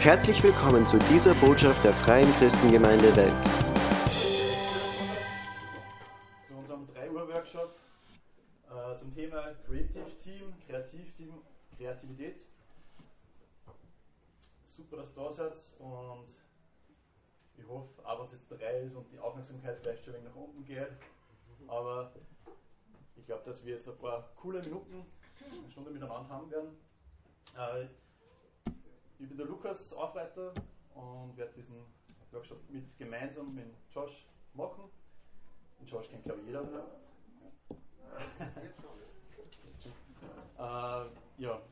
Herzlich willkommen zu dieser Botschaft der Freien Christengemeinde Wels. Zu unserem 3 Uhr Workshop äh, zum Thema Creative Team, Kreativteam, Kreativität. Super, dass du da seid und ich hoffe, es jetzt drei ist und die Aufmerksamkeit vielleicht schon ein wenig nach unten geht, aber ich glaube, dass wir jetzt ein paar coole Minuten, eine Stunde miteinander haben werden. Äh, ich bin der Lukas, Aufreiter und werde diesen Workshop mit gemeinsam mit Josh machen. Den Josh kennt glaube ich jeder. Äh, ja,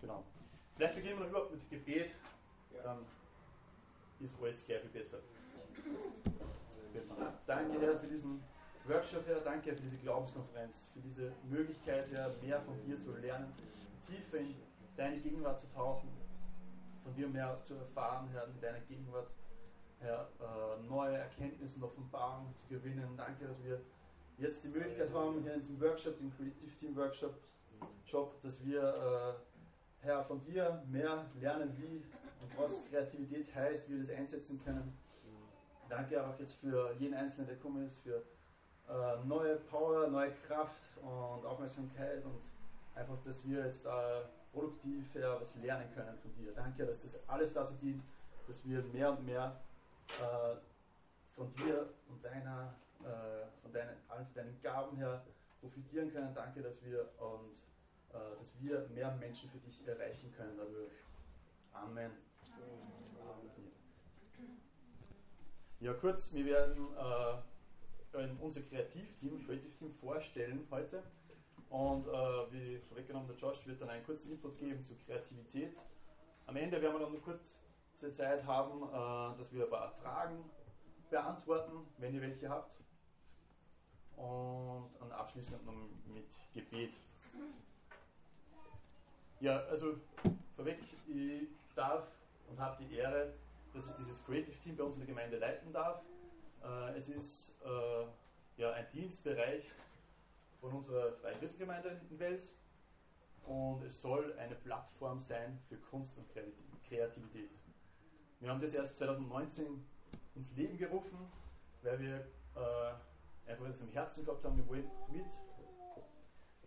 genau. Vielleicht beginnen wir überhaupt mit Gebet, dann ist alles gleich viel besser. Danke, Herr, für diesen Workshop, Herr. Danke für diese Glaubenskonferenz, für diese Möglichkeit, Herr, mehr von dir zu lernen, tiefer in deine Gegenwart zu tauchen, von dir mehr zu erfahren, Herr, in deiner Gegenwart, Herr, äh, neue Erkenntnisse und Offenbarungen zu gewinnen. Danke, dass wir jetzt die Möglichkeit haben, hier in diesem Workshop, dem Creative Team Workshop, Job, dass wir, äh, Herr, von dir mehr lernen, wie und was Kreativität heißt, wie wir das einsetzen können. Danke auch jetzt für jeden Einzelnen, der gekommen ist, für äh, neue Power, neue Kraft und Aufmerksamkeit und einfach, dass wir jetzt äh, produktiv ja, was lernen können von dir. Danke, dass das alles dazu dient, dass wir mehr und mehr äh, von dir und deiner, äh, von deinen, allen deinen Gaben her profitieren können. Danke, dass wir und äh, dass wir mehr Menschen für dich erreichen können dadurch. Amen. Ja, kurz, wir werden äh, unser Kreativteam, Creative Team vorstellen heute. Und äh, wie schon weggenommen, der Josh wird dann einen kurzen Input geben zur Kreativität. Am Ende werden wir dann eine kurze Zeit haben, äh, dass wir ein paar Fragen beantworten, wenn ihr welche habt. Und dann abschließend noch mit Gebet. Ja, also vorweg, ich darf und habe die Ehre, dass ich dieses Creative Team bei uns in der Gemeinde leiten darf. Äh, es ist äh, ja, ein Dienstbereich, von unserer Freien Christengemeinde in Wels und es soll eine Plattform sein für Kunst und Kreativität. Wir haben das erst 2019 ins Leben gerufen, weil wir äh, einfach das im Herzen gehabt haben, wir wollen mit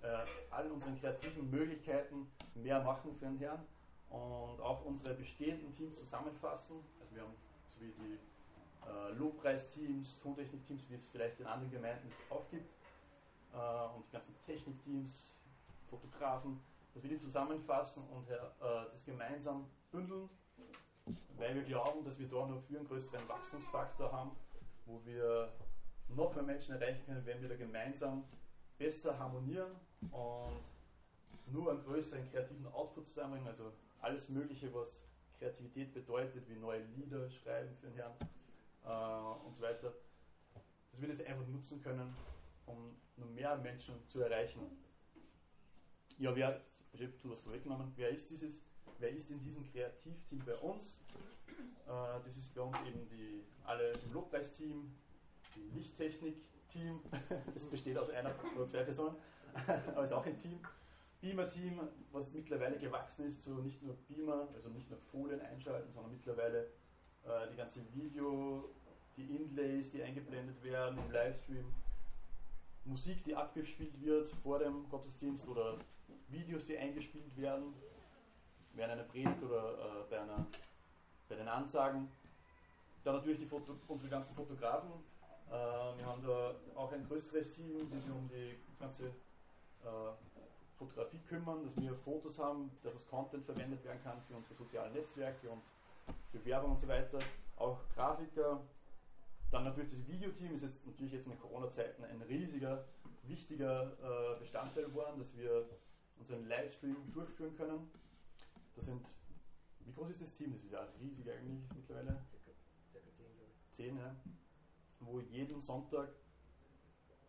äh, allen unseren kreativen Möglichkeiten mehr machen für den Herrn und auch unsere bestehenden Teams zusammenfassen. Also wir haben so wie die äh, Lobpreisteams, Tontechnikteams, wie es vielleicht in anderen Gemeinden auch gibt, äh, und die ganzen Technikteams, Fotografen, dass wir die zusammenfassen und äh, das gemeinsam bündeln, weil wir glauben, dass wir da noch einen größeren Wachstumsfaktor haben, wo wir noch mehr Menschen erreichen können, wenn wir da gemeinsam besser harmonieren und nur einen größeren kreativen Output zusammenbringen, also alles Mögliche, was Kreativität bedeutet, wie neue Lieder schreiben für den Herrn äh, und so weiter, dass wir das einfach nutzen können, um noch mehr Menschen zu erreichen. Ja, wer, ich habe ein was vorweggenommen, wer ist dieses, wer ist in diesem Kreativteam bei uns? Äh, das ist bei uns eben die, alle im Lobpreisteam, die Lichttechnik-Team, das besteht aus einer oder zwei Personen, aber ist auch ein Team. Beamer-Team, was mittlerweile gewachsen ist zu nicht nur Beamer, also nicht nur Folien einschalten, sondern mittlerweile äh, die ganze Video, die Inlays, die eingeblendet werden im Livestream, Musik, die abgespielt wird vor dem Gottesdienst oder Videos, die eingespielt werden, während einer Predigt oder äh, bei, einer, bei den Ansagen. Dann natürlich die Foto, unsere ganzen Fotografen. Äh, wir haben da auch ein größeres Team, die sich um die ganze äh, Fotografie kümmern, dass wir Fotos haben, dass das Content verwendet werden kann für unsere sozialen Netzwerke und für Werbung und so weiter. Auch Grafiker, dann natürlich das Videoteam ist jetzt natürlich jetzt in den Corona-Zeiten ein riesiger, wichtiger äh, Bestandteil geworden, dass wir unseren Livestream durchführen können. Das sind, wie groß ist das Team? Das ist ja riesig eigentlich mittlerweile. Circa, circa 10, Zehn, ja. Wo jeden Sonntag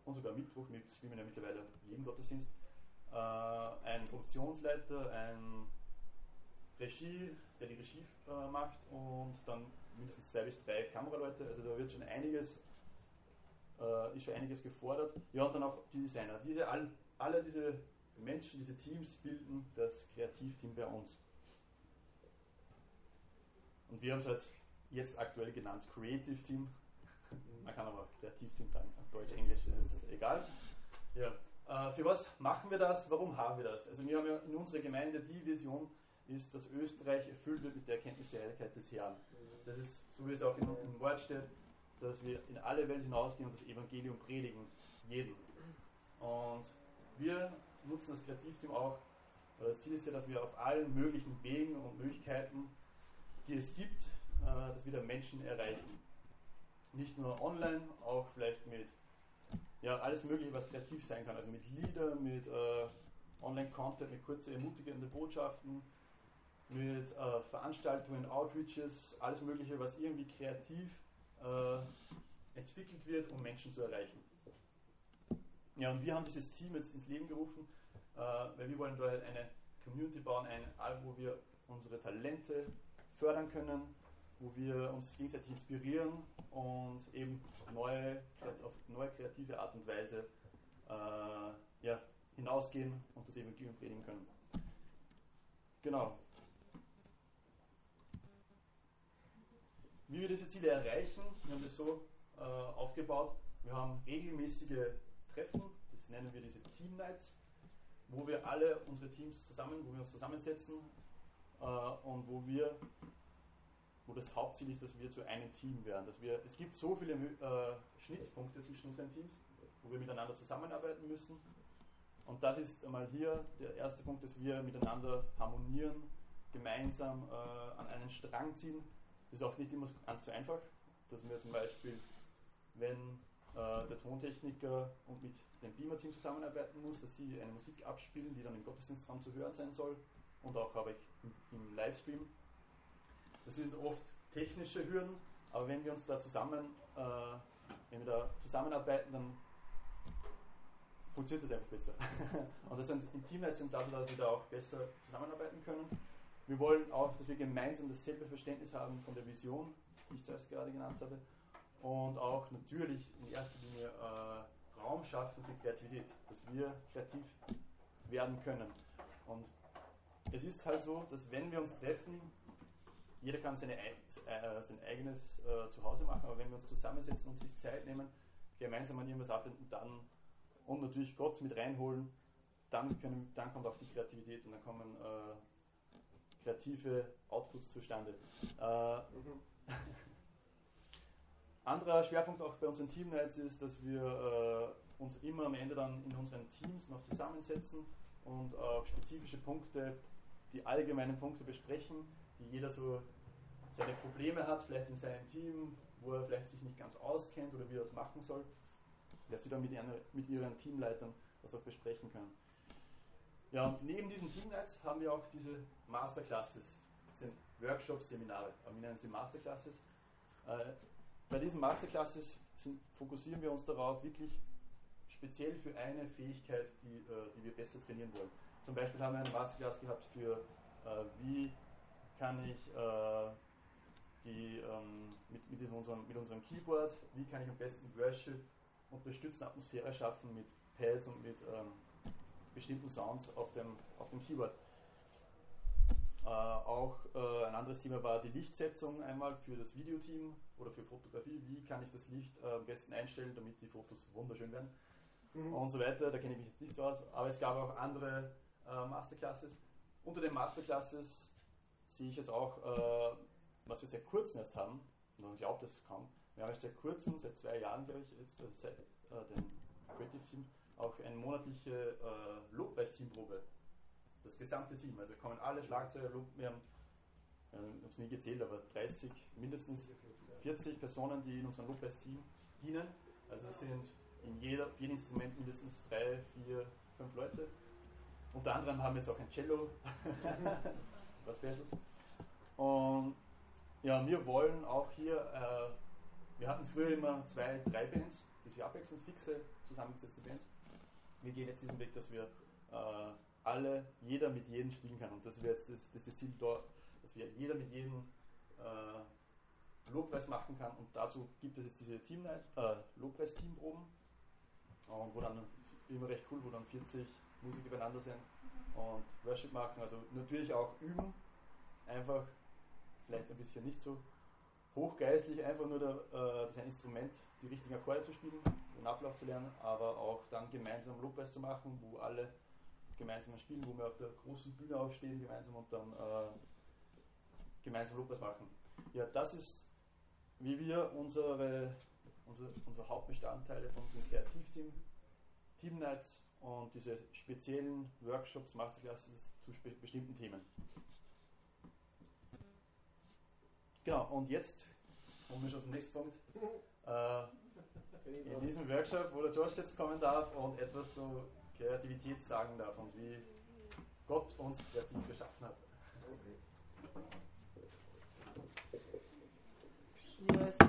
und sogar Mittwoch, mit spielen ja mittlerweile jeden Gottesdienst, äh, ein Produktionsleiter, ein Regie, der die Regie äh, macht und dann mindestens zwei bis drei Kameraleute. Also da wird schon einiges, äh, ist schon einiges gefordert. Ja, und dann auch die Designer. Diese, all, alle diese Menschen, diese Teams bilden das Kreativteam bei uns. Und wir haben es halt jetzt aktuell genannt Creative Team. Man kann aber Kreativteam sagen, Deutsch, Englisch ist jetzt egal. Ja. Äh, für was machen wir das? Warum haben wir das? Also wir haben ja in unserer Gemeinde die Vision, ist, dass Österreich erfüllt wird mit der Erkenntnis der Heiligkeit des Herrn. Das ist, so wie es auch im, im Wort steht, dass wir in alle Welt hinausgehen und das Evangelium predigen, jeden. Und wir nutzen das Kreativteam auch. Das Ziel ist ja, dass wir auf allen möglichen Wegen und Möglichkeiten, die es gibt, äh, dass wir da Menschen erreichen. Nicht nur online, auch vielleicht mit ja, alles Mögliche, was kreativ sein kann. Also mit Liedern, mit äh, Online-Content, mit kurzen, ermutigenden Botschaften, mit äh, Veranstaltungen, Outreaches, alles Mögliche, was irgendwie kreativ äh, entwickelt wird, um Menschen zu erreichen. Ja, und wir haben dieses Team jetzt ins Leben gerufen, äh, weil wir wollen dort eine Community bauen, ein wo wir unsere Talente fördern können, wo wir uns gegenseitig inspirieren und eben neue, auf neue kreative Art und Weise äh, ja, hinausgehen und das Evangelium predigen können. Genau. Wie wir diese Ziele erreichen, wir haben das so äh, aufgebaut, wir haben regelmäßige Treffen, das nennen wir diese Team Nights, wo wir alle unsere Teams zusammen, wo wir uns zusammensetzen äh, und wo wir wo das Hauptziel ist, dass wir zu einem Team werden. Dass wir, es gibt so viele äh, Schnittpunkte zwischen unseren Teams, wo wir miteinander zusammenarbeiten müssen. Und das ist einmal hier der erste Punkt, dass wir miteinander harmonieren, gemeinsam äh, an einen Strang ziehen ist auch nicht immer ganz so einfach, dass wir zum Beispiel, wenn äh, der Tontechniker und mit dem Beamer-Team zusammenarbeiten muss, dass sie eine Musik abspielen, die dann im Gottesdienstraum zu hören sein soll und auch habe ich im, im Livestream. Das sind oft technische Hürden, aber wenn wir uns da zusammen, äh, wenn wir da zusammenarbeiten, dann funktioniert das einfach besser. und das sind sind dafür, dass wir da auch besser zusammenarbeiten können. Wir wollen auch, dass wir gemeinsam dasselbe Verständnis haben von der Vision, die ich zuerst gerade genannt habe. Und auch natürlich in erster Linie äh, Raum schaffen für Kreativität, dass wir kreativ werden können. Und es ist halt so, dass wenn wir uns treffen, jeder kann seine, äh, sein eigenes äh, Zuhause machen, aber wenn wir uns zusammensetzen und sich Zeit nehmen, gemeinsam an irgendwas arbeiten, dann und natürlich Gott mit reinholen, dann, können, dann kommt auch die Kreativität und dann kommen äh, kreative Outputs zustande. Äh, anderer Schwerpunkt auch bei unseren Team Nights ist, dass wir äh, uns immer am Ende dann in unseren Teams noch zusammensetzen und auch spezifische Punkte, die allgemeinen Punkte besprechen, die jeder so seine Probleme hat, vielleicht in seinem Team, wo er vielleicht sich nicht ganz auskennt oder wie er das machen soll, dass sie dann mit, ihren, mit ihren Teamleitern das auch besprechen können. Ja, neben diesen Team Nights haben wir auch diese Masterclasses. Das sind Workshops, Seminare, aber wir nennen sie Masterclasses. Äh, bei diesen Masterclasses sind, fokussieren wir uns darauf, wirklich speziell für eine Fähigkeit, die, äh, die wir besser trainieren wollen. Zum Beispiel haben wir eine Masterclass gehabt für, äh, wie kann ich die, ähm, mit, mit, unserem, mit unserem Keyboard, wie kann ich am besten Worship unterstützen, Atmosphäre schaffen mit Pads und mit ähm, bestimmten Sounds auf dem, auf dem Keyboard. Äh, auch äh, ein anderes Thema war die Lichtsetzung einmal für das Videoteam oder für Fotografie. Wie kann ich das Licht äh, am besten einstellen, damit die Fotos wunderschön werden mhm. und so weiter. Da kenne ich mich jetzt nicht so aus. Aber es gab auch andere äh, Masterclasses. Unter den Masterclasses sehe ich jetzt auch, äh, was wir seit kurzem erst haben. Man glaubt es kaum. Wir haben erst seit kurzem, seit zwei Jahren, glaube ich, jetzt, also seit äh, dem Creative Team, auch eine monatliche äh, Lobpreisteamprobe. Das gesamte Team. Also kommen alle Schlagzeuger, wir haben, ich habe es nie gezählt, aber 30, mindestens 40 Personen, die in unserem Lobpreisteam dienen. Also es sind in jeder, jedem Instrument mindestens drei, vier, fünf Leute. Unter anderem haben wir jetzt auch ein Cello, was Specials. Und ja, wir wollen auch hier, äh, wir hatten früher immer zwei, drei Bands, die sich abwechselnd fixe, zusammengesetzte Bands wir gehen jetzt diesen Weg, dass wir äh, alle, jeder mit jedem spielen kann. Und das wäre jetzt das, das, das Ziel dort, dass wir jeder mit jedem äh, Lobpreis machen kann. Und dazu gibt es jetzt diese Team äh, Lobpreis-Teamproben, und wo dann immer recht cool, wo dann 40 Musiker beieinander sind und Worship machen. Also natürlich auch üben, einfach vielleicht ein bisschen nicht so hochgeistlich, einfach nur der, äh, das Instrument, die richtigen Akkorde zu spielen, den Ablauf zu lernen, aber auch dann gemeinsam Lobpreis zu machen, wo alle gemeinsam spielen, wo wir auf der großen Bühne aufstehen gemeinsam und dann äh, gemeinsam Lobpreis machen. Ja, das ist, wie wir unsere, unsere, unsere Hauptbestandteile von unserem Kreativteam, Team Nights und diese speziellen Workshops, Masterclasses zu bestimmten Themen. Genau, und jetzt kommen wir schon zum nächsten Punkt. Äh, in diesem Workshop, wo der George jetzt kommen darf und etwas zur Kreativität sagen darf und wie Gott uns kreativ geschaffen hat. Yes.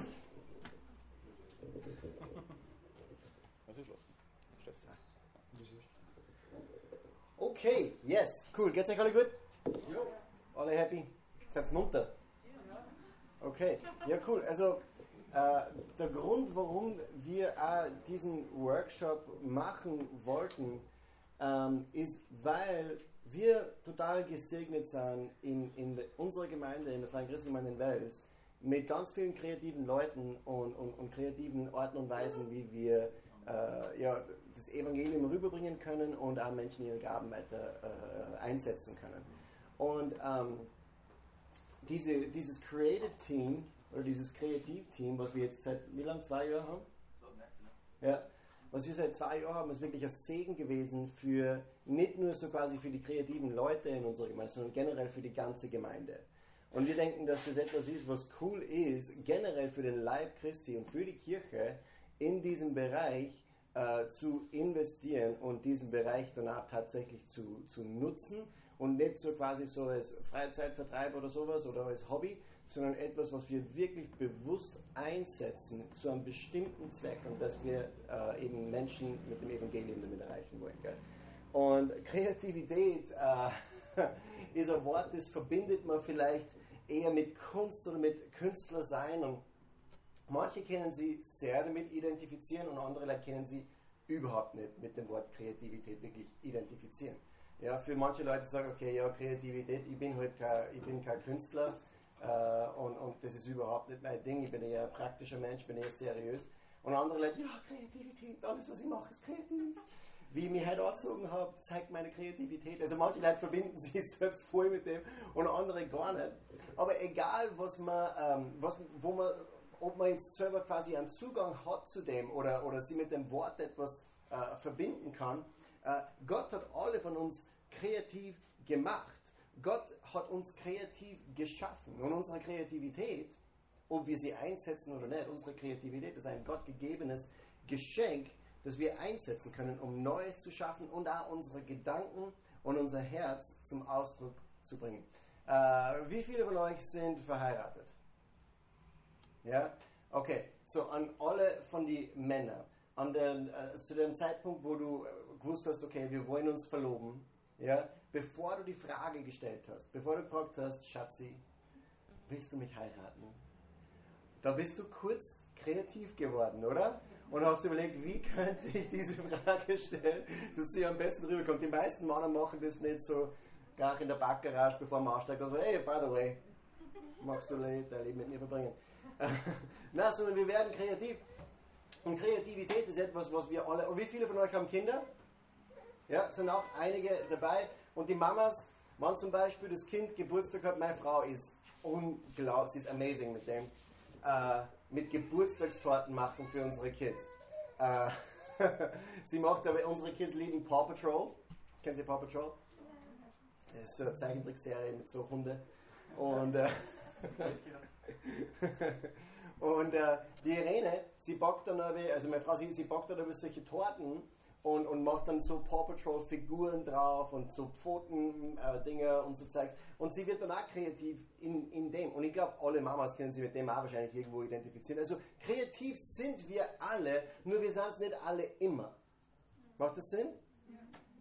Okay, yes, cool. Geht's euch alle gut? Ja. Alle happy? Seid munter? Okay, ja cool. Also äh, der Grund, warum wir äh, diesen Workshop machen wollten, ähm, ist, weil wir total gesegnet sind in, in unserer Gemeinde, in der Freien Christengemeinde in Wales, mit ganz vielen kreativen Leuten und, und, und kreativen Orten und Weisen, wie wir äh, ja, das Evangelium rüberbringen können und auch Menschen ihre Gaben weiter äh, einsetzen können. Und ähm, diese, dieses Creative Team oder dieses Kreativteam, was wir jetzt seit wie lang? Zwei Jahren haben? 2019, ja. Was wir seit zwei Jahren haben, ist wirklich ein Segen gewesen für nicht nur so quasi für die kreativen Leute in unserer Gemeinde, sondern generell für die ganze Gemeinde. Und wir denken, dass das etwas ist, was cool ist, generell für den Leib Christi und für die Kirche in diesem Bereich äh, zu investieren und diesen Bereich danach tatsächlich zu, zu nutzen und nicht so quasi so als Freizeitvertreib oder sowas oder als Hobby, sondern etwas, was wir wirklich bewusst einsetzen zu einem bestimmten Zweck und dass wir äh, eben Menschen mit dem Evangelium damit erreichen wollen. Gell? Und Kreativität äh, ist ein Wort, das verbindet man vielleicht eher mit Kunst oder mit Künstler sein und manche können sie sehr damit identifizieren und andere können sie überhaupt nicht mit dem Wort Kreativität wirklich identifizieren. Ja, für manche Leute sagen, okay, ja, Kreativität, ich bin halt kein, ich bin kein Künstler äh, und, und das ist überhaupt nicht mein Ding, ich bin eher ein praktischer Mensch, bin eher seriös. Und andere Leute, ja, Kreativität, alles was ich mache ist kreativ. Wie ich mich heute angezogen habe, zeigt meine Kreativität. Also manche Leute verbinden sich selbst voll mit dem und andere gar nicht. Aber egal, was man, ähm, was, wo man, ob man jetzt selber quasi einen Zugang hat zu dem oder, oder sie mit dem Wort etwas äh, verbinden kann, Gott hat alle von uns kreativ gemacht. Gott hat uns kreativ geschaffen. Und unsere Kreativität, ob wir sie einsetzen oder nicht, unsere Kreativität ist ein gottgegebenes Geschenk, das wir einsetzen können, um Neues zu schaffen und auch unsere Gedanken und unser Herz zum Ausdruck zu bringen. Äh, wie viele von euch sind verheiratet? Ja? Okay, so an alle von den Männern. An den, äh, zu dem Zeitpunkt, wo du äh, gewusst hast, okay, wir wollen uns verloben, ja, bevor du die Frage gestellt hast, bevor du gefragt hast, Schatzi, willst du mich heiraten? Da bist du kurz kreativ geworden, oder? Und hast überlegt, wie könnte ich diese Frage stellen, dass sie am besten rüberkommt. Die meisten Männer machen das nicht so gar in der Backgarage, bevor man aussteigt, also, hey, by the way, magst du dein Leben mit mir verbringen? Na, sondern wir werden kreativ. Und Kreativität ist etwas, was wir alle. Und wie viele von euch haben Kinder? Ja, sind auch einige dabei. Und die Mamas, wenn zum Beispiel das Kind Geburtstag hat, meine Frau ist unglaublich, sie ist amazing mit dem, äh, mit Geburtstagstorten machen für unsere Kids. Äh, sie macht aber, unsere Kids lieben Paw Patrol. Kennen Sie Paw Patrol? Das ist so eine Zeichentrickserie mit so Hunde. Und, äh, und äh, die Irene, sie backt dann aber, also meine Frau, sie, sie backt dann aber solche Torten und, und macht dann so Paw Patrol Figuren drauf und so Pfoten-Dinger äh, und so Zeugs. Und sie wird dann auch kreativ in, in dem. Und ich glaube, alle Mamas können sich mit dem auch wahrscheinlich irgendwo identifizieren. Also kreativ sind wir alle, nur wir sind es nicht alle immer. Macht das Sinn?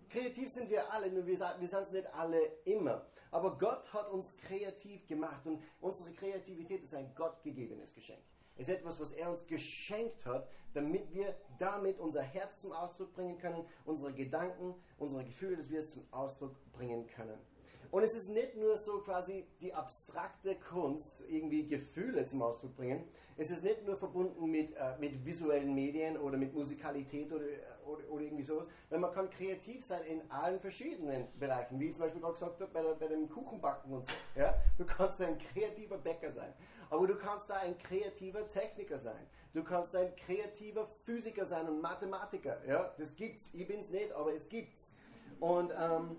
Kreativ sind wir alle, nur wir, wir sind es nicht alle immer. Aber Gott hat uns kreativ gemacht und unsere Kreativität ist ein gottgegebenes Geschenk. Ist etwas, was er uns geschenkt hat, damit wir damit unser Herz zum Ausdruck bringen können, unsere Gedanken, unsere Gefühle, dass wir es zum Ausdruck bringen können. Und es ist nicht nur so quasi die abstrakte Kunst, irgendwie Gefühle zum Ausdruck bringen. Es ist nicht nur verbunden mit, äh, mit visuellen Medien oder mit Musikalität oder, oder, oder, irgendwie sowas, weil man kann kreativ sein in allen verschiedenen Bereichen, wie ich zum Beispiel gerade gesagt habe, bei, bei dem Kuchenbacken und so. Ja? Du kannst ein kreativer Bäcker sein, aber du kannst da ein kreativer Techniker sein. Du kannst ein kreativer Physiker sein und Mathematiker. Ja? Das gibt's. Ich bin's nicht, aber es gibt's. Und ähm,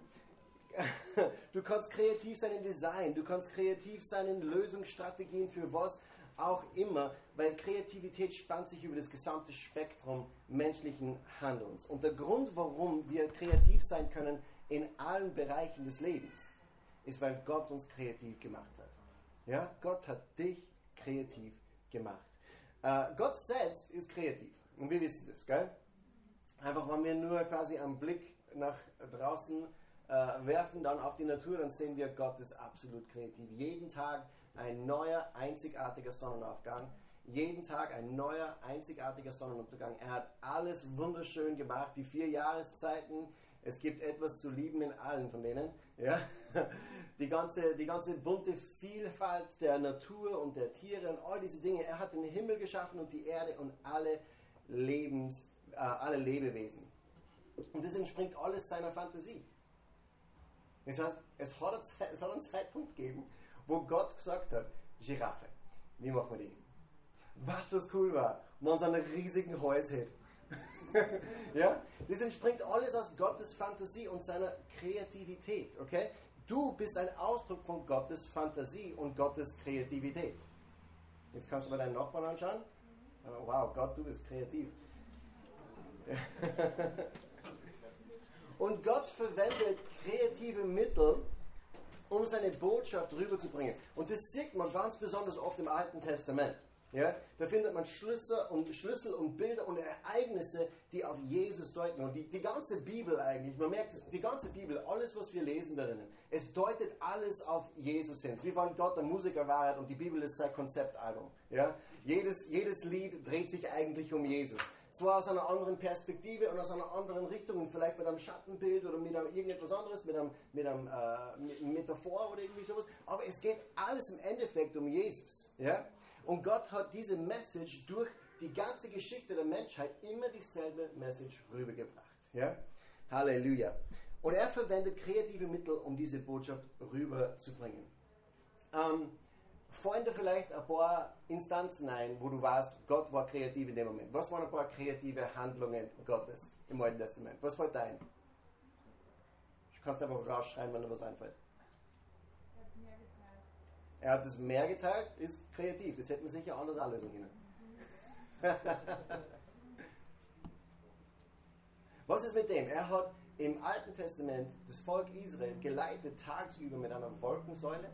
du kannst kreativ sein in Design, du kannst kreativ sein in Lösungsstrategien für was auch immer, weil Kreativität spannt sich über das gesamte Spektrum menschlichen Handelns. Und der Grund, warum wir kreativ sein können in allen Bereichen des Lebens, ist, weil Gott uns kreativ gemacht hat. Ja, Gott hat dich kreativ gemacht. Äh, Gott selbst ist kreativ. Und wir wissen das, gell? Einfach, wenn wir nur quasi einen Blick nach draußen äh, werfen, dann auf die Natur, dann sehen wir, Gott ist absolut kreativ. Jeden Tag ein neuer, einzigartiger Sonnenaufgang. Jeden Tag ein neuer, einzigartiger Sonnenuntergang. Er hat alles wunderschön gemacht, die vier Jahreszeiten. Es gibt etwas zu lieben in allen von denen. Ja? Die, ganze, die ganze bunte Vielfalt der Natur und der Tiere und all diese Dinge. Er hat den Himmel geschaffen und die Erde und alle, Lebens, äh, alle Lebewesen. Und das entspringt alles seiner Fantasie. Das heißt, es hat, es hat einen Zeitpunkt gegeben, wo Gott gesagt hat, Giraffe, wie machen wir die? Was das cool war, man so einen riesigen Hals hat. ja? Das entspringt alles aus Gottes Fantasie und seiner Kreativität, okay? Du bist ein Ausdruck von Gottes Fantasie und Gottes Kreativität. Jetzt kannst du mal deinen Nachbarn anschauen. Wow, Gott, du bist kreativ. und Gott verwendet kreative Mittel, um seine Botschaft rüberzubringen. Und das sieht man ganz besonders oft im Alten Testament. Ja, da findet man Schlüssel und, Schlüssel und Bilder und Ereignisse, die auf Jesus deuten. Und die, die ganze Bibel eigentlich, man merkt es, die ganze Bibel, alles, was wir lesen darin, es deutet alles auf Jesus hin. Wie wenn Gott der Musiker war und die Bibel ist sein Konzeptalbum. Ja? Jedes, jedes Lied dreht sich eigentlich um Jesus zwar aus einer anderen Perspektive und aus einer anderen Richtung und vielleicht mit einem Schattenbild oder mit einem irgendetwas anderes, mit einem, mit einem äh, Metaphor oder irgendwie sowas, aber es geht alles im Endeffekt um Jesus. Ja? Und Gott hat diese Message durch die ganze Geschichte der Menschheit immer dieselbe Message rübergebracht. Ja? Halleluja. Und er verwendet kreative Mittel, um diese Botschaft rüberzubringen. Ähm, dir vielleicht ein paar Instanzen ein, wo du weißt, Gott war kreativ in dem Moment. Was waren ein paar kreative Handlungen Gottes im Alten Testament? Was fällt dir ein? Du kannst einfach rausschreien, wenn dir was einfällt. Er hat das Meer geteilt, ist kreativ. Das hätten wir sicher anders auch lösen können. Was ist mit dem? Er hat im Alten Testament das Volk Israel geleitet tagsüber mit einer Wolkensäule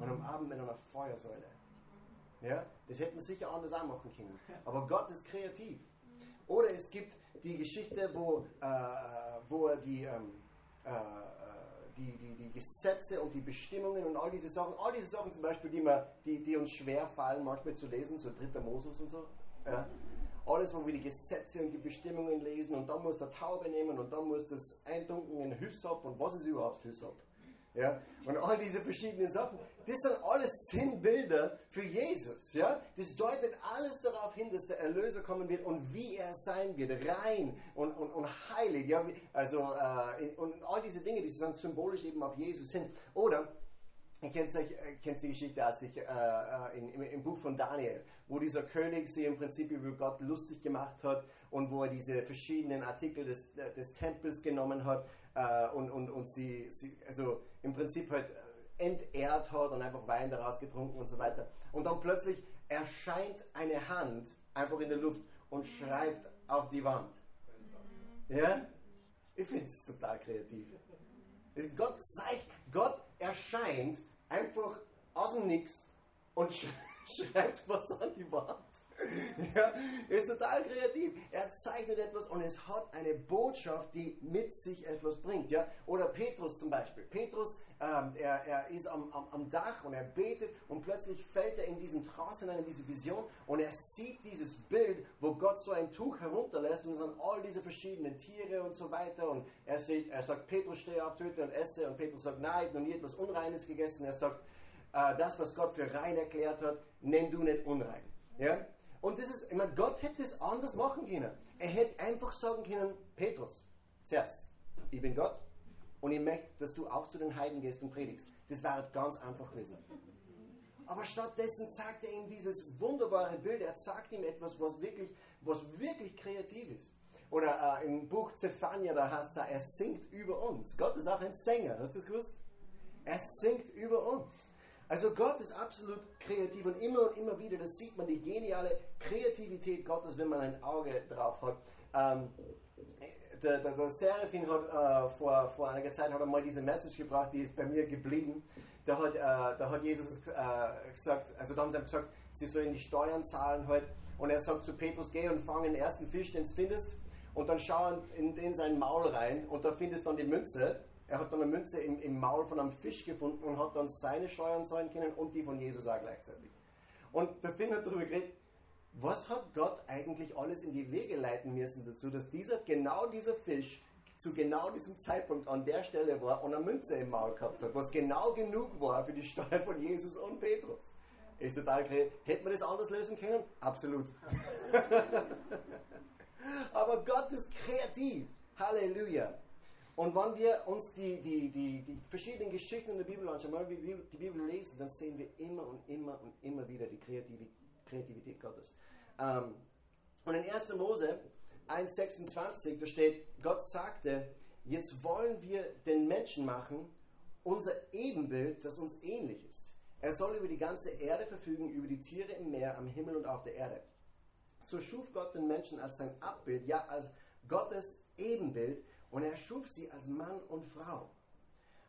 und am Abend mit einer Feuersäule. Ja, das hätten wir sicher anders auch machen können. Aber Gott ist kreativ. Oder es gibt die Geschichte, wo, äh, wo er die, ähm, äh, die, die, die Gesetze und die Bestimmungen und all diese Sachen, all diese Sachen zum Beispiel, die, man, die, die uns schwer fallen, manchmal zu lesen, so dritter Moses und so. Ja. Alles, wo wir die Gesetze und die Bestimmungen lesen und dann muss der Taube nehmen und dann muss das Eindunken in Hyssop und was ist überhaupt Hyssop? Ja? Und all diese verschiedenen Sachen, das sind alles Sinnbilder für Jesus. Ja? Das deutet alles darauf hin, dass der Erlöser kommen wird und wie er sein wird, rein und, und, und heilig. Ja? Also, äh, und all diese Dinge, die sind symbolisch eben auf Jesus hin. Oder, Ihr kennt, euch, äh, kennt die Geschichte aus sich, äh, äh, in, im, im, Buch von Daniel, wo dieser König sich im Prinzip über Gott lustig gemacht hat und wo er diese verschiedenen Artikel des, des Tempels genommen hat äh, und, und, und sie, sie, also im Prinzip halt entehrt hat und einfach Wein daraus getrunken und so weiter. Und dann plötzlich erscheint eine Hand einfach in der Luft und schreibt auf die Wand. Ja? Ich finde es total kreativ. Gott zeigt, Gott erscheint einfach aus dem Nix und schreibt was an die Wand. ja, ist total kreativ. Er zeichnet etwas und es hat eine Botschaft, die mit sich etwas bringt. Ja? Oder Petrus zum Beispiel. Petrus, ähm, er, er ist am, am, am Dach und er betet und plötzlich fällt er in diesen Trance hinein, in diese Vision und er sieht dieses Bild, wo Gott so ein Tuch herunterlässt und es sind all diese verschiedenen Tiere und so weiter. Und er, sieht, er sagt, Petrus, stehe auf, töte und esse. Und Petrus sagt, nein, ich habe noch nie etwas Unreines gegessen. Er sagt, äh, das, was Gott für rein erklärt hat, nenn du nicht unrein. Ja? Und das ist, ich meine, Gott hätte es anders machen können. Er hätte einfach sagen können, Petrus, zuerst, ich bin Gott und ich möchte, dass du auch zu den Heiden gehst und predigst. Das wäre ganz einfach gewesen. Aber stattdessen zeigt er ihm dieses wunderbare Bild, er zeigt ihm etwas, was wirklich, was wirklich kreativ ist. Oder äh, im Buch Zephania, da heißt es, er singt über uns. Gott ist auch ein Sänger, hast du das gewusst? Er singt über uns. Also Gott ist absolut kreativ und immer und immer wieder, das sieht man, die geniale Kreativität Gottes, wenn man ein Auge drauf hat. Ähm, der, der, der Seraphin hat äh, vor, vor einiger Zeit hat er mal diese Message gebracht, die ist bei mir geblieben. Da hat, äh, da hat Jesus äh, gesagt, also da haben sie gesagt, sie sollen die Steuern zahlen halt. Und er sagt zu Petrus, geh und fang den ersten Fisch, den du findest. Und dann schau in, in sein Maul rein und da findest du dann die Münze er hat dann eine Münze im, im Maul von einem Fisch gefunden und hat dann seine Steuern zahlen können und die von Jesus auch gleichzeitig. Und der Finn hat darüber geredet, was hat Gott eigentlich alles in die Wege leiten müssen dazu, dass dieser, genau dieser Fisch zu genau diesem Zeitpunkt an der Stelle war und eine Münze im Maul gehabt hat, was genau genug war für die Steuern von Jesus und Petrus. Ist total kreativ. Hätte man das anders lösen können? Absolut. Aber Gott ist kreativ. Halleluja. Und wenn wir uns die, die, die, die verschiedenen Geschichten in der Bibel anschauen, wenn wir die Bibel lesen, dann sehen wir immer und immer und immer wieder die Kreativität Gottes. Ähm, und in 1. Mose 1,26, da steht, Gott sagte, jetzt wollen wir den Menschen machen, unser Ebenbild, das uns ähnlich ist. Er soll über die ganze Erde verfügen, über die Tiere im Meer, am Himmel und auf der Erde. So schuf Gott den Menschen als sein Abbild, ja als Gottes Ebenbild und er schuf sie als Mann und Frau.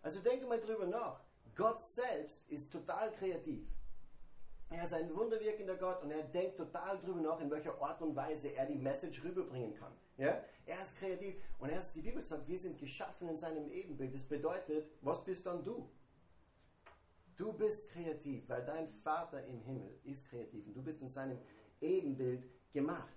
Also denke mal drüber nach. Gott selbst ist total kreativ. Er ist ein wunderwirkender Gott und er denkt total drüber nach, in welcher Art und Weise er die Message rüberbringen kann. Ja? Er ist kreativ und er ist, die Bibel sagt, wir sind geschaffen in seinem Ebenbild. Das bedeutet, was bist dann du? Du bist kreativ, weil dein Vater im Himmel ist kreativ und du bist in seinem Ebenbild gemacht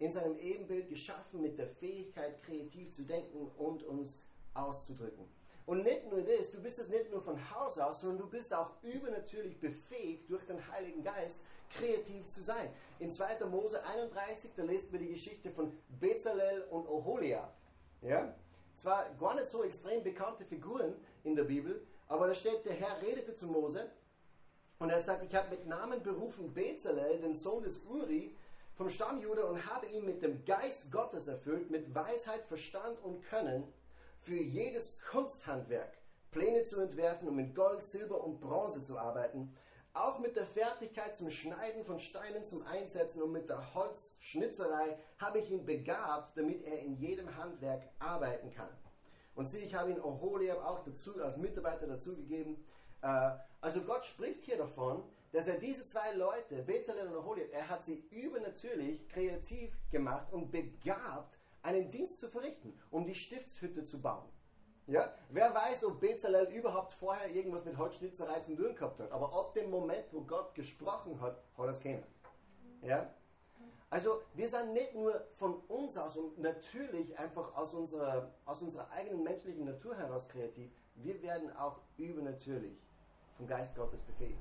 in seinem Ebenbild geschaffen mit der Fähigkeit, kreativ zu denken und uns auszudrücken. Und nicht nur das, du bist es nicht nur von Haus aus, sondern du bist auch übernatürlich befähigt durch den Heiligen Geist, kreativ zu sein. In 2. Mose 31, da lest man die Geschichte von Bezalel und Oholia. Ja? Zwar gar nicht so extrem bekannte Figuren in der Bibel, aber da steht, der Herr redete zu Mose und er sagt, ich habe mit Namen berufen Bezalel, den Sohn des Uri, vom Stamm Juda und habe ihn mit dem Geist Gottes erfüllt, mit Weisheit, Verstand und Können für jedes Kunsthandwerk, Pläne zu entwerfen und mit Gold, Silber und Bronze zu arbeiten, auch mit der Fertigkeit zum Schneiden von Steinen zum Einsetzen und mit der Holzschnitzerei habe ich ihn begabt, damit er in jedem Handwerk arbeiten kann. Und sieh, ich habe ihn Oholiab auch dazu, als Mitarbeiter dazugegeben. Äh, also Gott spricht hier davon, dass er diese zwei Leute, Bezalel und Oholiab, er hat sie übernatürlich kreativ gemacht und begabt, einen Dienst zu verrichten, um die Stiftshütte zu bauen. Ja? Wer weiß, ob Bezalel überhaupt vorher irgendwas mit Holzschnitzerei zum tun gehabt hat. Aber ab dem Moment, wo Gott gesprochen hat, hat er es kennen. Ja? Also wir sind nicht nur von uns aus und natürlich einfach aus unserer, aus unserer eigenen menschlichen Natur heraus kreativ, wir werden auch übernatürlich vom Geist Gottes befähigt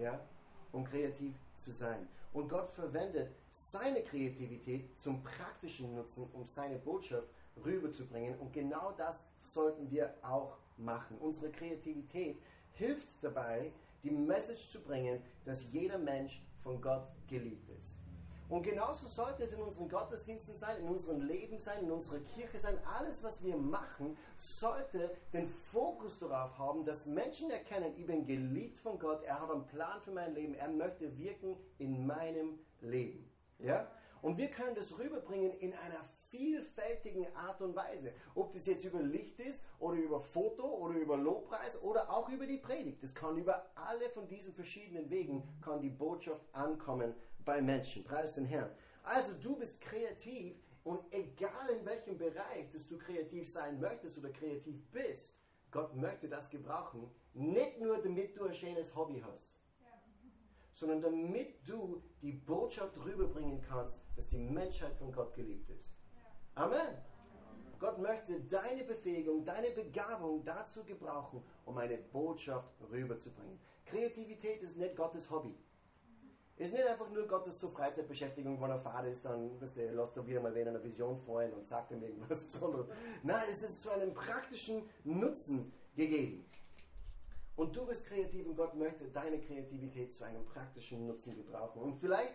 ja, um kreativ zu sein. Und Gott verwendet seine Kreativität zum praktischen Nutzen, um seine Botschaft rüberzubringen. Und genau das sollten wir auch machen. Unsere Kreativität hilft dabei, die Message zu bringen, dass jeder Mensch von Gott geliebt ist. Und genauso sollte es in unseren Gottesdiensten sein, in unserem Leben sein, in unserer Kirche sein. Alles, was wir machen, sollte den Fokus darauf haben, dass Menschen erkennen, ich bin geliebt von Gott, er hat einen Plan für mein Leben, er möchte wirken in meinem Leben. Ja? Und wir können das rüberbringen in einer vielfältigen Art und Weise. Ob das jetzt über Licht ist oder über Foto oder über Lobpreis oder auch über die Predigt. Das kann über alle von diesen verschiedenen Wegen kann die Botschaft ankommen bei Menschen. Preis den Herrn. Also du bist kreativ und egal in welchem Bereich, dass du kreativ sein möchtest oder kreativ bist, Gott möchte das gebrauchen. Nicht nur damit du ein schönes Hobby hast sondern damit du die Botschaft rüberbringen kannst, dass die Menschheit von Gott geliebt ist. Amen. Gott möchte deine Befähigung, deine Begabung dazu gebrauchen, um eine Botschaft rüberzubringen. Kreativität ist nicht Gottes Hobby. Ist nicht einfach nur Gottes so Freizeitbeschäftigung, wenn er Vater ist, dann weißt du, lässt er wieder mal wen eine Vision freuen und sagt ihm irgendwas Besonderes. Nein, es ist zu einem praktischen Nutzen gegeben. Und du bist kreativ und Gott möchte deine Kreativität zu einem praktischen Nutzen gebrauchen. Und vielleicht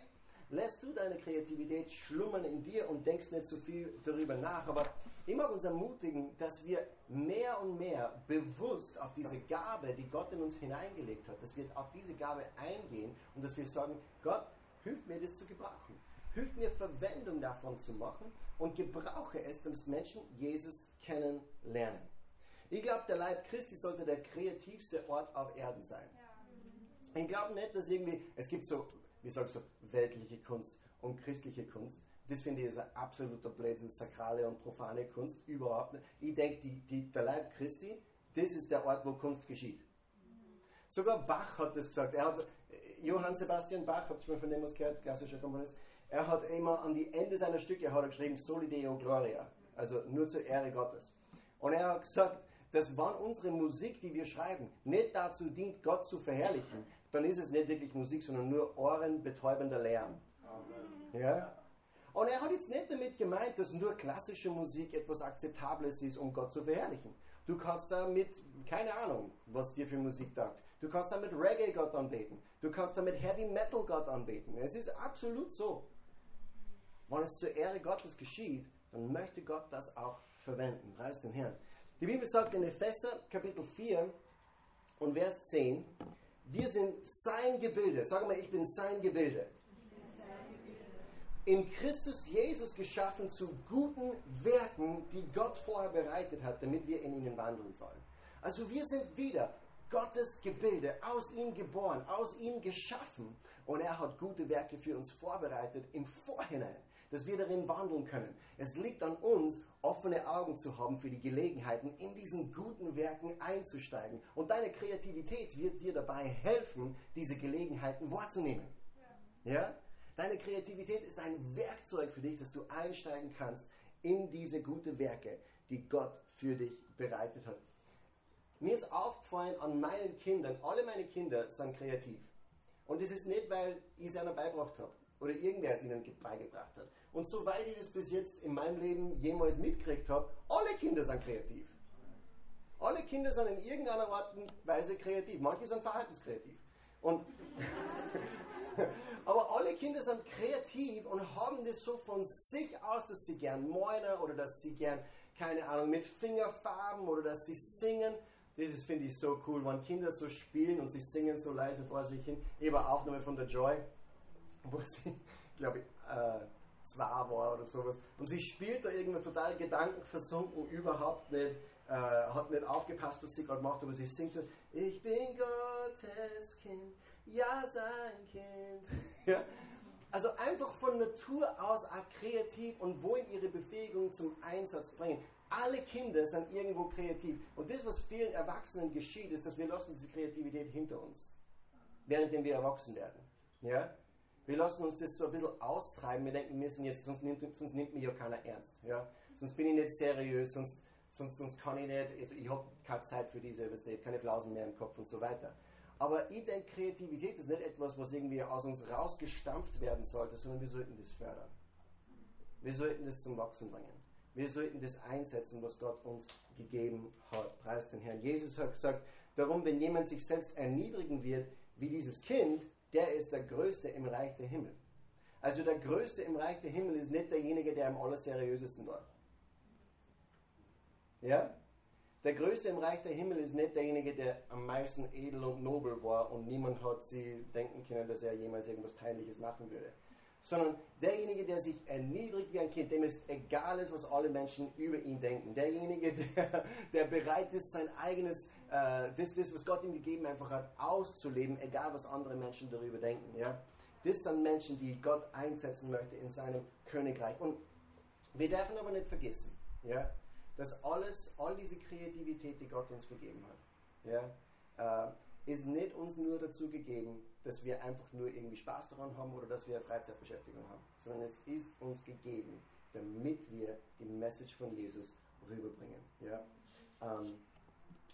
lässt du deine Kreativität schlummern in dir und denkst nicht so viel darüber nach. Aber ich mag uns ermutigen, dass wir mehr und mehr bewusst auf diese Gabe, die Gott in uns hineingelegt hat, dass wir auf diese Gabe eingehen und dass wir sagen, Gott, hilf mir das zu gebrauchen. Hilf mir Verwendung davon zu machen und gebrauche es, dass Menschen Jesus kennenlernen. Ich glaube, der Leib Christi sollte der kreativste Ort auf Erden sein. Ich glaube nicht, dass irgendwie, es gibt so, wie sagst du, weltliche Kunst und christliche Kunst. Das finde ich ist ein absoluter Blödsinn, sakrale und profane Kunst, überhaupt nicht. Ich denke, die, die, der Leib Christi, das ist der Ort, wo Kunst geschieht. Sogar Bach hat das gesagt. Er hat, Johann Sebastian Bach, habt ihr mal von dem was gehört, klassischer Komponist, er hat immer an die Ende seiner Stücke hat er geschrieben, Soli Deo Gloria, also nur zur Ehre Gottes. Und er hat gesagt, dass wenn unsere Musik, die wir schreiben, nicht dazu dient, Gott zu verherrlichen, dann ist es nicht wirklich Musik, sondern nur ohrenbetäubender Lärm. Amen. Ja? Und er hat jetzt nicht damit gemeint, dass nur klassische Musik etwas Akzeptables ist, um Gott zu verherrlichen. Du kannst damit, keine Ahnung, was dir für Musik taugt. Du kannst damit Reggae Gott anbeten. Du kannst damit Heavy Metal Gott anbeten. Es ist absolut so. Wenn es zur Ehre Gottes geschieht, dann möchte Gott das auch verwenden. Preis den Herrn. Die Bibel sagt in Epheser Kapitel 4 und Vers 10, wir sind sein Gebilde. Sag mal, ich bin sein Gebilde. In Christus Jesus geschaffen zu guten Werken, die Gott vorher bereitet hat, damit wir in ihnen wandeln sollen. Also wir sind wieder Gottes Gebilde, aus ihm geboren, aus ihm geschaffen. Und er hat gute Werke für uns vorbereitet im Vorhinein dass wir darin wandeln können. Es liegt an uns, offene Augen zu haben für die Gelegenheiten, in diesen guten Werken einzusteigen. Und deine Kreativität wird dir dabei helfen, diese Gelegenheiten wahrzunehmen. Ja? Deine Kreativität ist ein Werkzeug für dich, dass du einsteigen kannst in diese guten Werke, die Gott für dich bereitet hat. Mir ist aufgefallen an meinen Kindern, alle meine Kinder sind kreativ. Und das ist nicht, weil ich es ihnen beigebracht habe oder irgendwer es ihnen beigebracht hat. Und soweit ich das bis jetzt in meinem Leben jemals mitgekriegt habe, alle Kinder sind kreativ. Alle Kinder sind in irgendeiner Art und Weise kreativ. Manche sind verhaltenskreativ. Und aber alle Kinder sind kreativ und haben das so von sich aus, dass sie gern malen oder dass sie gern, keine Ahnung, mit Fingerfarben oder dass sie singen. Das finde ich, so cool, wenn Kinder so spielen und sie singen so leise vor sich hin. Habe Aufnahme von der Joy, wo sie, glaube ich, äh, zwei war oder sowas. Und sie spielt da irgendwas total gedankenversunken, überhaupt nicht, äh, hat nicht aufgepasst, was sie gerade macht, aber sie singt so, ich bin Gottes Kind, ja sein Kind. ja? Also einfach von Natur aus auch kreativ und wollen ihre Befähigung zum Einsatz bringen. Alle Kinder sind irgendwo kreativ. Und das, was vielen Erwachsenen geschieht, ist, dass wir lassen diese Kreativität hinter uns, während wir erwachsen werden. Ja? Wir lassen uns das so ein bisschen austreiben. Wir denken, wir sind jetzt, sonst nimmt, sonst nimmt mich ja keiner ernst. Ja? Sonst bin ich nicht seriös, sonst, sonst, sonst kann ich nicht, also ich habe keine Zeit für diese, keine Flausen mehr im Kopf und so weiter. Aber ich denke, Kreativität ist nicht etwas, was irgendwie aus uns rausgestampft werden sollte, sondern wir sollten das fördern. Wir sollten das zum Wachsen bringen. Wir sollten das einsetzen, was Gott uns gegeben hat. Preis den Herrn. Jesus hat gesagt, darum, wenn jemand sich selbst erniedrigen wird, wie dieses Kind, der ist der Größte im Reich der Himmel. Also der Größte im Reich der Himmel ist nicht derjenige, der am allerseriösesten war. Ja? Der Größte im Reich der Himmel ist nicht derjenige, der am meisten edel und nobel war und niemand hat sie denken können, dass er jemals irgendwas Peinliches machen würde. Sondern derjenige, der sich erniedrigt wie ein Kind, dem es egal ist, was alle Menschen über ihn denken. Derjenige, der, der bereit ist, sein eigenes, äh, das, das, was Gott ihm gegeben einfach hat, auszuleben, egal was andere Menschen darüber denken. Ja? Das sind Menschen, die Gott einsetzen möchte in seinem Königreich. Und wir dürfen aber nicht vergessen, ja, dass alles, all diese Kreativität, die Gott uns gegeben hat, ja, äh, ist nicht uns nur dazu gegeben, dass wir einfach nur irgendwie Spaß daran haben oder dass wir eine Freizeitbeschäftigung haben, sondern es ist uns gegeben, damit wir die Message von Jesus rüberbringen. Ja? Ähm,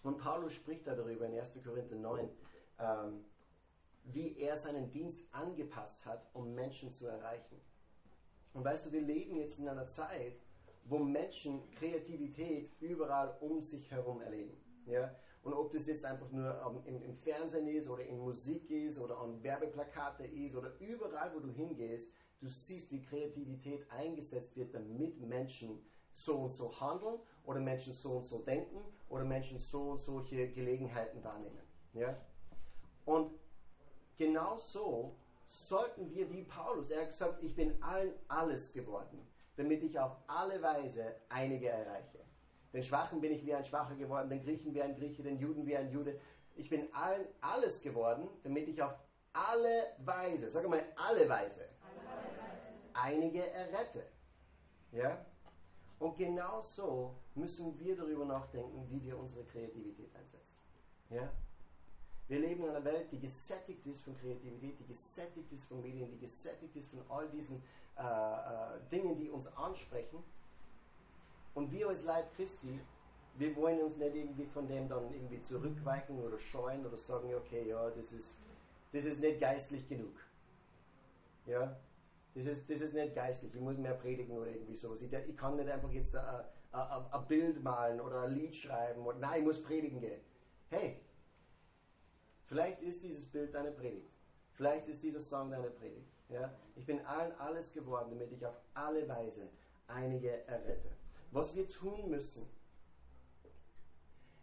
und Paulus spricht da darüber in 1. Korinther 9, ähm, wie er seinen Dienst angepasst hat, um Menschen zu erreichen. Und weißt du, wir leben jetzt in einer Zeit, wo Menschen Kreativität überall um sich herum erleben. Ja? Und ob das jetzt einfach nur im, im, Fernsehen ist oder in Musik ist oder an Werbeplakate ist oder überall, wo du hingehst, du siehst, wie Kreativität eingesetzt wird, damit Menschen so und so handeln oder Menschen so und so denken oder Menschen so und solche Gelegenheiten wahrnehmen. Ja? Und genau so sollten wir wie Paulus, er hat gesagt, ich bin allen alles geworden, damit ich auf alle Weise einige erreiche. Den Schwachen bin ich wie ein Schwacher geworden, den Griechen wie ein Grieche, den Juden wie ein Jude. Ich bin allen alles geworden, damit ich auf alle Weise, sag mal alle Weise, einige errette. Ja? Und genau so müssen wir darüber nachdenken, wie wir unsere Kreativität einsetzen. Ja? Wir leben in einer Welt, die gesättigt ist von Kreativität, die gesättigt ist von Medien, die gesättigt ist von all diesen äh, äh, Dingen, die uns ansprechen. Und wir als Leib Christi, wir wollen uns nicht irgendwie von dem dann irgendwie zurückweichen oder scheuen oder sagen, okay, ja, das ist, das ist nicht geistlich genug. Ja, das ist, das ist nicht geistlich, ich muss mehr predigen oder irgendwie sowas. Ich, ich kann nicht einfach jetzt ein, Bild malen oder ein Lied schreiben oder nein, ich muss predigen gehen. Hey, Vielleicht ist dieses Bild deine Predigt. Vielleicht ist dieser Song deine Predigt. Ja? Ich bin allen alles geworden, damit ich auf alle Weise einige errette. Was wir tun müssen,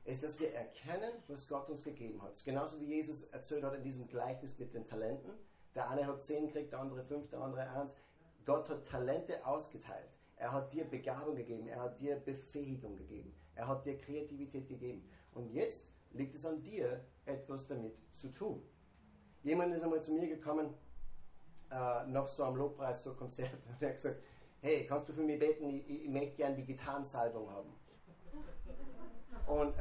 ist, dass wir erkennen, was Gott uns gegeben hat. Genauso wie Jesus erzählt hat in diesem Gleichnis mit den Talenten. Der eine hat zehn gekriegt, der andere fünf, der andere eins. Gott hat Talente ausgeteilt. Er hat dir Begabung gegeben. Er hat dir Befähigung gegeben. Er hat dir Kreativität gegeben. Und jetzt liegt es an dir, etwas damit zu tun. Jemand ist einmal zu mir gekommen, äh, nach so einem Lobpreis, so Konzert, und er hat gesagt, hey, kannst du für mich beten, ich, ich möchte gerne die Gitarrensalbung haben. Und,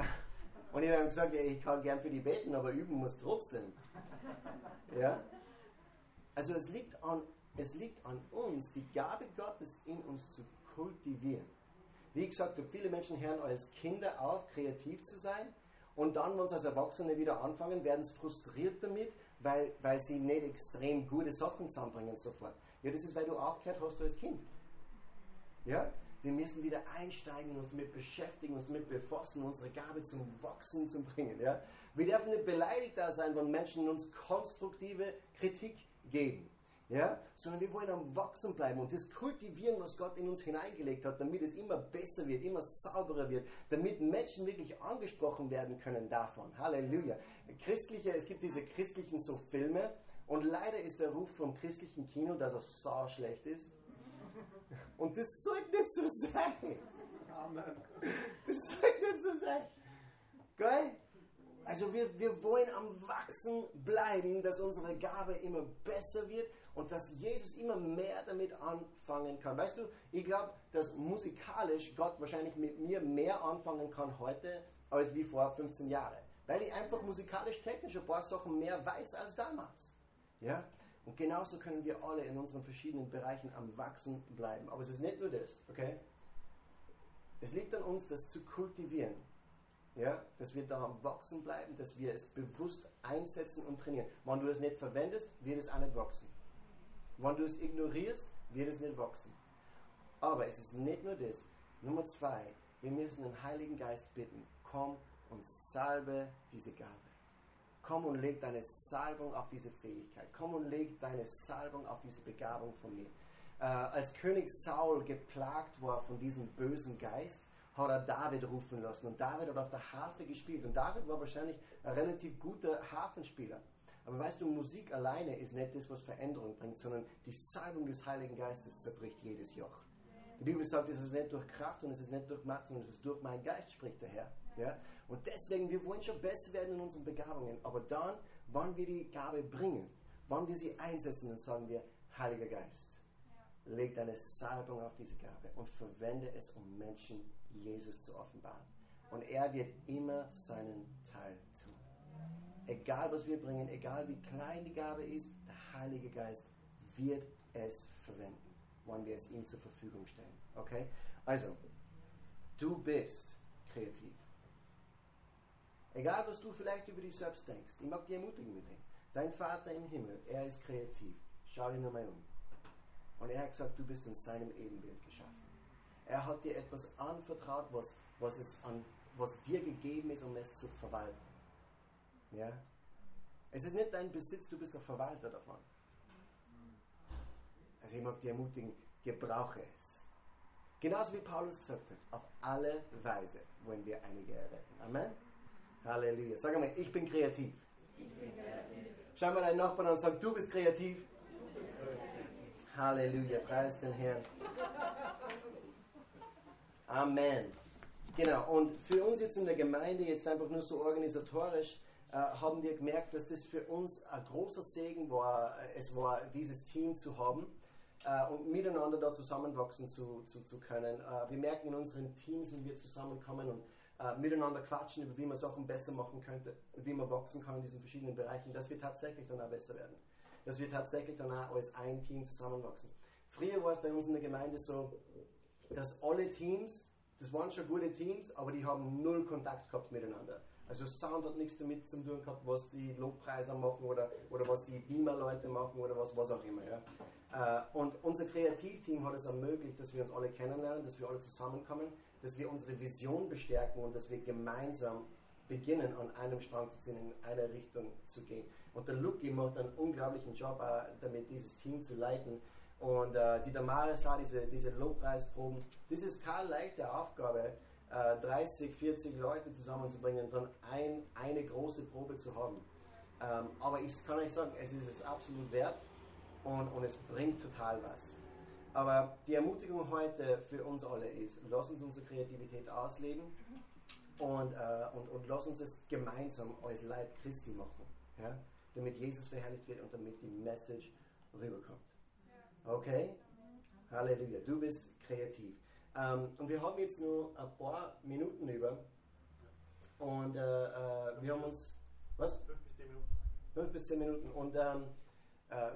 und ich habe gesagt, ich kann gern für die beten, aber üben muss trotzdem. Ja? Also es liegt, an, es liegt an uns, die Gabe Gottes in uns zu kultivieren. Wie gesagt, viele Menschen hören als Kinder auf, kreativ zu sein und dann, wenn sie als Erwachsene wieder anfangen, werden sie frustriert damit, weil, weil sie nicht extrem gute Sachen zusammenbringen sofort. Ja, das ist, weil du aufgehört hast als Kind. Ja? Wir müssen wieder einsteigen, uns damit beschäftigen, uns damit befassen, unsere Gabe zum Wachsen zu bringen. Ja? Wir dürfen nicht beleidigt da sein, wenn Menschen uns konstruktive Kritik geben ja, sondern wir wollen am Wachsen bleiben und das kultivieren, was Gott in uns hineingelegt hat, damit es immer besser wird, immer sauberer wird, damit Menschen wirklich angesprochen werden können davon. Halleluja. Christliche, es gibt diese christlichen so Filme und leider ist der Ruf vom christlichen Kino, dass er so schlecht ist. Und das sollte nicht so sein. Amen. Das sollte nicht so sein. Geil? Also wir, wir wollen am Wachsen bleiben, dass unsere Gabe immer besser wird und dass Jesus immer mehr damit anfangen kann. Weißt du, ich glaube, dass musikalisch Gott wahrscheinlich mit mir mehr anfangen kann heute als wie vor 15 Jahren. Weil ich einfach musikalisch technisch ein paar Sachen mehr weiß als damals. Ja? Und genauso können wir alle in unseren verschiedenen Bereichen am Wachsen bleiben. Aber es ist nicht nur das, okay? Es liegt an uns, das zu kultivieren. Ja, dass wir daran wachsen bleiben, dass wir es bewusst einsetzen und trainieren. Wenn du es nicht verwendest, wird es auch nicht wachsen. Wenn du es ignorierst, wird es nicht wachsen. Aber es ist nicht nur das. Nummer zwei, wir müssen den Heiligen Geist bitten, komm und salbe diese Gabe. Komm und leg deine Salbung auf diese Fähigkeit. Komm und leg deine Salbung auf diese Begabung von mir. Äh, als König Saul geplagt war von diesem bösen Geist, hat er David rufen lassen. Und David hat auf der Harfe gespielt. Und David war wahrscheinlich ein relativ guter Harfenspieler. Aber weißt du, Musik alleine ist nicht das, was Veränderung bringt, sondern die Salbung des Heiligen Geistes zerbricht jedes Joch. Die Bibel sagt, es ist nicht durch Kraft und es ist nicht durch Macht, sondern es ist durch meinen Geist, spricht der Herr. Ja? Und deswegen, wir wollen schon besser werden in unseren Begabungen. Aber dann, wann wir die Gabe bringen, wann wir sie einsetzen, dann sagen wir, Heiliger Geist, leg deine Salbung auf diese Gabe und verwende es, um Menschen Jesus zu offenbaren. Und er wird immer seinen Teil tun. Egal was wir bringen, egal wie klein die Gabe ist, der Heilige Geist wird es verwenden, wann wir es ihm zur Verfügung stellen. Okay? Also, du bist kreativ. Egal was du vielleicht über dich selbst denkst, ich mag dich ermutigen mit dem. Dein Vater im Himmel, er ist kreativ. Schau dich nur mal um. Und er hat gesagt, du bist in seinem Ebenbild geschaffen. Er hat dir etwas anvertraut, was, was, es an, was dir gegeben ist, um es zu verwalten. Ja? Es ist nicht dein Besitz, du bist der Verwalter davon. Also ich mag dich ermutigen, gebrauche es. Genauso wie Paulus gesagt hat, auf alle Weise wollen wir einige erretten. Amen. Halleluja. Sag einmal, ich bin kreativ. Ich bin kreativ. Schau mal deinen Nachbarn an und sag, du bist kreativ. Halleluja. Preis den Herrn. Amen. Genau, und für uns jetzt in der Gemeinde, jetzt einfach nur so organisatorisch, äh, haben wir gemerkt, dass das für uns ein großer Segen war, es war, dieses Team zu haben äh, und miteinander da zusammenwachsen zu, zu, zu können. Äh, wir merken in unseren Teams, wenn wir zusammenkommen und äh, miteinander quatschen, über wie man Sachen besser machen könnte, wie man wachsen kann in diesen verschiedenen Bereichen, dass wir tatsächlich dann auch besser werden. Dass wir tatsächlich dann auch als ein Team zusammenwachsen. Früher war es bei uns in der Gemeinde so, dass alle Teams, das waren schon gute Teams, aber die haben null Kontakt gehabt miteinander. Also Sound hat nichts damit zu tun gehabt, was die Lobpreiser machen oder, oder was die Beamer-Leute machen oder was, was auch immer. Ja. Äh, und unser Kreativteam hat es ermöglicht, dass wir uns alle kennenlernen, dass wir alle zusammenkommen, dass wir unsere Vision bestärken und dass wir gemeinsam beginnen, an einem Strang zu ziehen, in eine Richtung zu gehen. Und der Lucky macht einen unglaublichen Job, äh, damit dieses Team zu leiten. Und äh, die Damaris hat diese, diese Lobpreisproben. Das ist keine leichte Aufgabe, äh, 30, 40 Leute zusammenzubringen und dann ein, eine große Probe zu haben. Ähm, aber ich kann euch sagen, es ist es absolut wert und, und es bringt total was. Aber die Ermutigung heute für uns alle ist, lass uns unsere Kreativität ausleben und, äh, und, und lass uns es gemeinsam als Leib Christi machen. Ja? Damit Jesus verherrlicht wird und damit die Message rüberkommt. Okay? Halleluja. Du bist kreativ. Ähm, und wir haben jetzt nur ein paar Minuten über. Und äh, äh, wir haben uns. Was? Fünf bis zehn Minuten. Fünf bis zehn Minuten. Und ähm, äh,